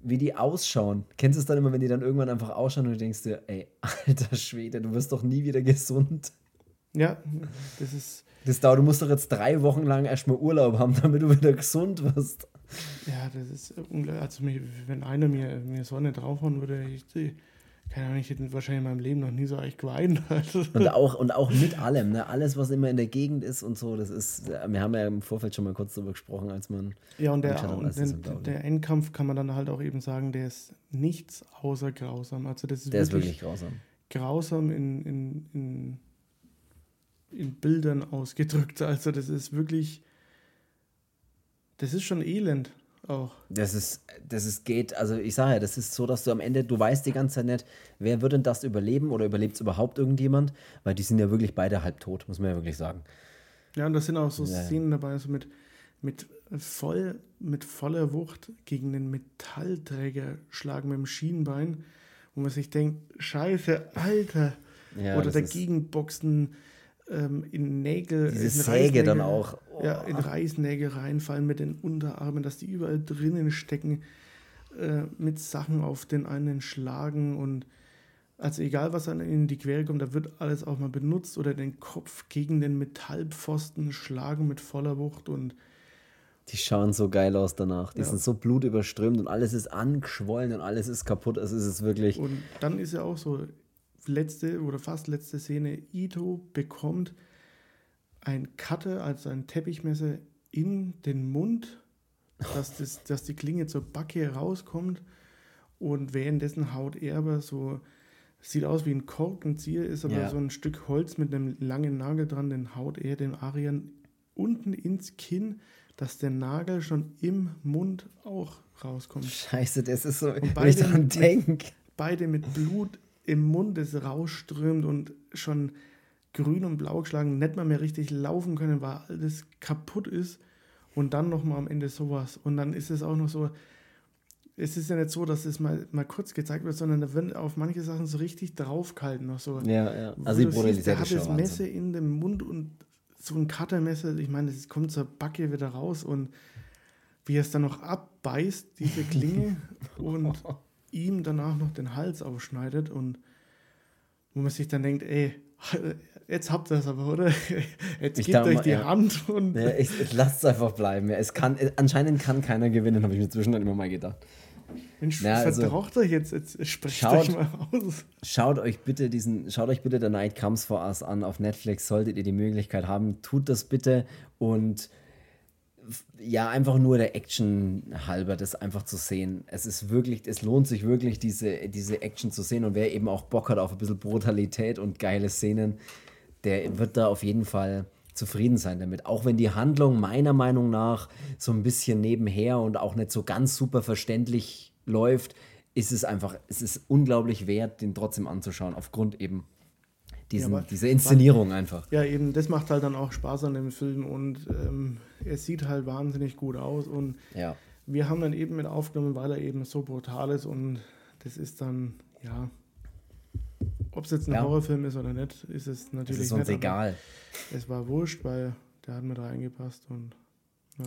wie die ausschauen. Kennst du es dann immer, wenn die dann irgendwann einfach ausschauen und du denkst dir, ey, <laughs> alter Schwede, du wirst doch nie wieder gesund. Ja, das ist, das dauert, du musst doch jetzt drei Wochen lang erstmal Urlaub haben, <laughs> damit du wieder gesund wirst. Ja, das ist unglaublich. Also, wenn einer mir, mir Sonne draufhauen würde, ich keine Ahnung, ich hätte wahrscheinlich in meinem Leben noch nie so echt geweint. <laughs> und, auch, und auch mit allem, ne? alles, was immer in der Gegend ist und so, das ist, wir haben ja im Vorfeld schon mal kurz darüber gesprochen, als man. Ja, und, der, und den, der Endkampf kann man dann halt auch eben sagen, der ist nichts außer grausam. Also das ist der wirklich, ist wirklich grausam. Grausam in, in, in, in Bildern ausgedrückt. Also das ist wirklich, das ist schon elend auch. Das ist, das ist geht, also ich sage ja, das ist so, dass du am Ende, du weißt die ganze Zeit nicht, wer wird denn das überleben oder überlebt es überhaupt irgendjemand? Weil die sind ja wirklich beide halb tot, muss man ja wirklich sagen. Ja, und da sind auch so ja. Szenen dabei, so mit, mit, voll, mit voller Wucht gegen den Metallträger schlagen mit dem Schienbein, wo man sich denkt, scheiße, Alter. Ja, oder dagegen boxen ähm, in Nägel. Diese in Säge dann auch. Oh. Ja, in Reißnägel reinfallen mit den Unterarmen, dass die überall drinnen stecken, äh, mit Sachen auf den einen schlagen und also egal, was an ihnen in die Quere kommt, da wird alles auch mal benutzt oder den Kopf gegen den Metallpfosten schlagen mit voller Wucht und die schauen so geil aus danach. Die ja. sind so blutüberströmt und alles ist angeschwollen und alles ist kaputt. Also ist es wirklich. Und dann ist ja auch so, letzte oder fast letzte Szene, Ito bekommt ein Cutter, also ein Teppichmesser in den Mund, dass, das, dass die Klinge zur Backe rauskommt und währenddessen haut er aber so, sieht aus wie ein Korkenzieher, ist aber ja. so ein Stück Holz mit einem langen Nagel dran, den haut er dem Arian unten ins Kinn, dass der Nagel schon im Mund auch rauskommt. Scheiße, das ist so, und beide, wenn ich dran denke. Beide mit Blut im Mund es rausströmt und schon grün und blau geschlagen, nicht mal mehr richtig laufen können, weil alles kaputt ist und dann nochmal am Ende sowas. Und dann ist es auch noch so, es ist ja nicht so, dass es mal, mal kurz gezeigt wird, sondern da wird auf manche Sachen so richtig draufgehalten noch so. Ja, ja. Also die siehst, der hat das Messer in dem Mund und so ein Cuttermesser, ich meine, es kommt zur Backe wieder raus und wie er es dann noch abbeißt, diese Klinge <laughs> und ihm danach noch den Hals aufschneidet und wo man sich dann denkt, ey, <laughs> jetzt habt ihr es aber, oder? <laughs> Jetzt ich gebt euch die ja. Hand und. Ja, ich, ich lasst es einfach bleiben. Es kann, anscheinend kann keiner gewinnen, habe ich mir zwischendurch immer mal gedacht. Mensch, ja, also, verbraucht euch jetzt, jetzt sprecht schaut, euch mal aus. Schaut euch bitte diesen, schaut euch bitte The Night Comes For Us an auf Netflix, solltet ihr die Möglichkeit haben, tut das bitte und ja, einfach nur der Action halber, das einfach zu sehen. Es ist wirklich, es lohnt sich wirklich, diese, diese Action zu sehen. Und wer eben auch Bock hat auf ein bisschen Brutalität und geile Szenen, der wird da auf jeden Fall zufrieden sein damit. Auch wenn die Handlung meiner Meinung nach so ein bisschen nebenher und auch nicht so ganz super verständlich läuft, ist es einfach, es ist unglaublich wert, den trotzdem anzuschauen, aufgrund eben diesen, ja, diese Inszenierung einfach. Ja, eben, das macht halt dann auch Spaß an dem Film und ähm, es sieht halt wahnsinnig gut aus und ja. wir haben dann eben mit aufgenommen, weil er eben so brutal ist und das ist dann, ja, ob es jetzt ein ja. Horrorfilm ist oder nicht, ist es natürlich es ist uns nicht, egal. Es war wurscht, weil der hat mit reingepasst und ja.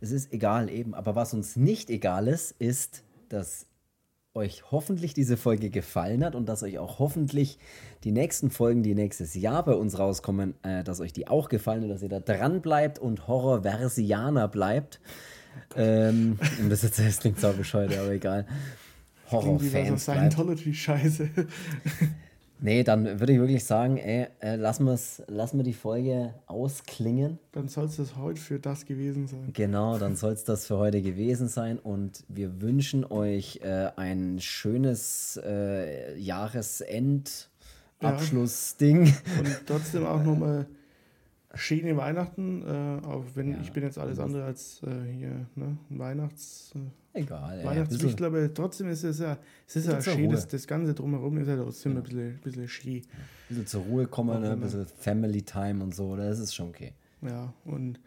Es ist egal eben, aber was uns nicht egal ist, ist, dass euch hoffentlich diese Folge gefallen hat und dass euch auch hoffentlich die nächsten Folgen, die nächstes Jahr bei uns rauskommen, äh, dass euch die auch gefallen und dass ihr da dran bleibt und Horrorversianer bleibt. Ähm, und das jetzt das klingt so bescheuert, aber egal. Horrorfans. Scientology-Scheiße. Nee, dann würde ich wirklich sagen, ey, äh, lassen, wir's, lassen wir die Folge ausklingen. Dann soll es das heute für das gewesen sein. Genau, dann soll es das für heute gewesen sein. Und wir wünschen euch äh, ein schönes äh, Jahresend-Abschlussding. Ja. Und trotzdem auch nochmal schöne Weihnachten, äh, auch wenn ja. ich bin jetzt alles andere als äh, hier ne, Weihnachts... Äh, Egal. Weihnachtswichtel, ja, aber trotzdem ist es ja, es ist ja schön, das, das Ganze drumherum ist ja trotzdem ja. ein bisschen, bisschen schön. Ein bisschen zur Ruhe kommen, ne? ein bisschen Family Time und so, das ist schon okay. Ja, und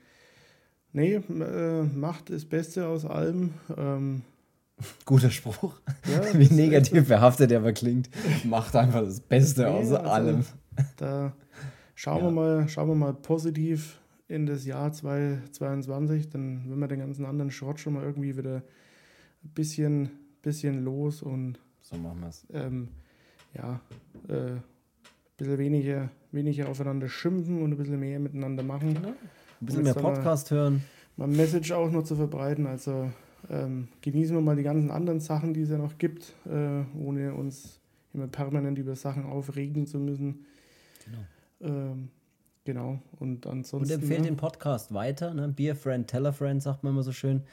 nee, äh, macht das Beste aus allem. Ähm, <laughs> Guter Spruch. Ja, <laughs> Wie negativ behaftet er aber klingt. Macht einfach das Beste nee, aus also, allem. Da schauen, ja. wir mal, schauen wir mal positiv in das Jahr 2022, dann wenn wir den ganzen anderen Schrott schon mal irgendwie wieder bisschen, bisschen los und so machen wir es. Ähm, ja, äh, ein bisschen weniger, weniger aufeinander schimpfen und ein bisschen mehr miteinander machen. Ja, ein bisschen mehr Podcast hören. Mal Message auch noch zu verbreiten. Also ähm, genießen wir mal die ganzen anderen Sachen, die es ja noch gibt, äh, ohne uns immer permanent über Sachen aufregen zu müssen. Genau. Ähm, genau. Und ansonsten. Und empfehlt ja. den Podcast weiter. Ne? Beer Friend, Teller Friend, sagt man immer so schön.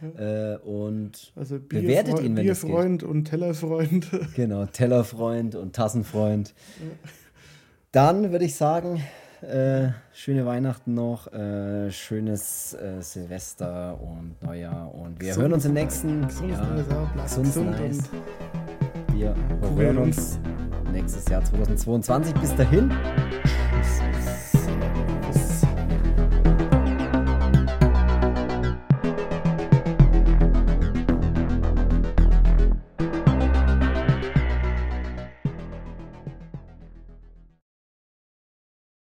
Ja. Äh, und also Bier bewertet ihn, wenn Bierfreund und Tellerfreund. <laughs> Genau, Tellerfreund und Tassenfreund. Ja. Dann würde ich sagen, äh, schöne Weihnachten noch, äh, schönes äh, Silvester und Neujahr und wir gesund, hören uns im nächsten gesund, Jahr. Gesund, gesund nice. Wir hören uns nächstes Jahr 2022. Bis dahin.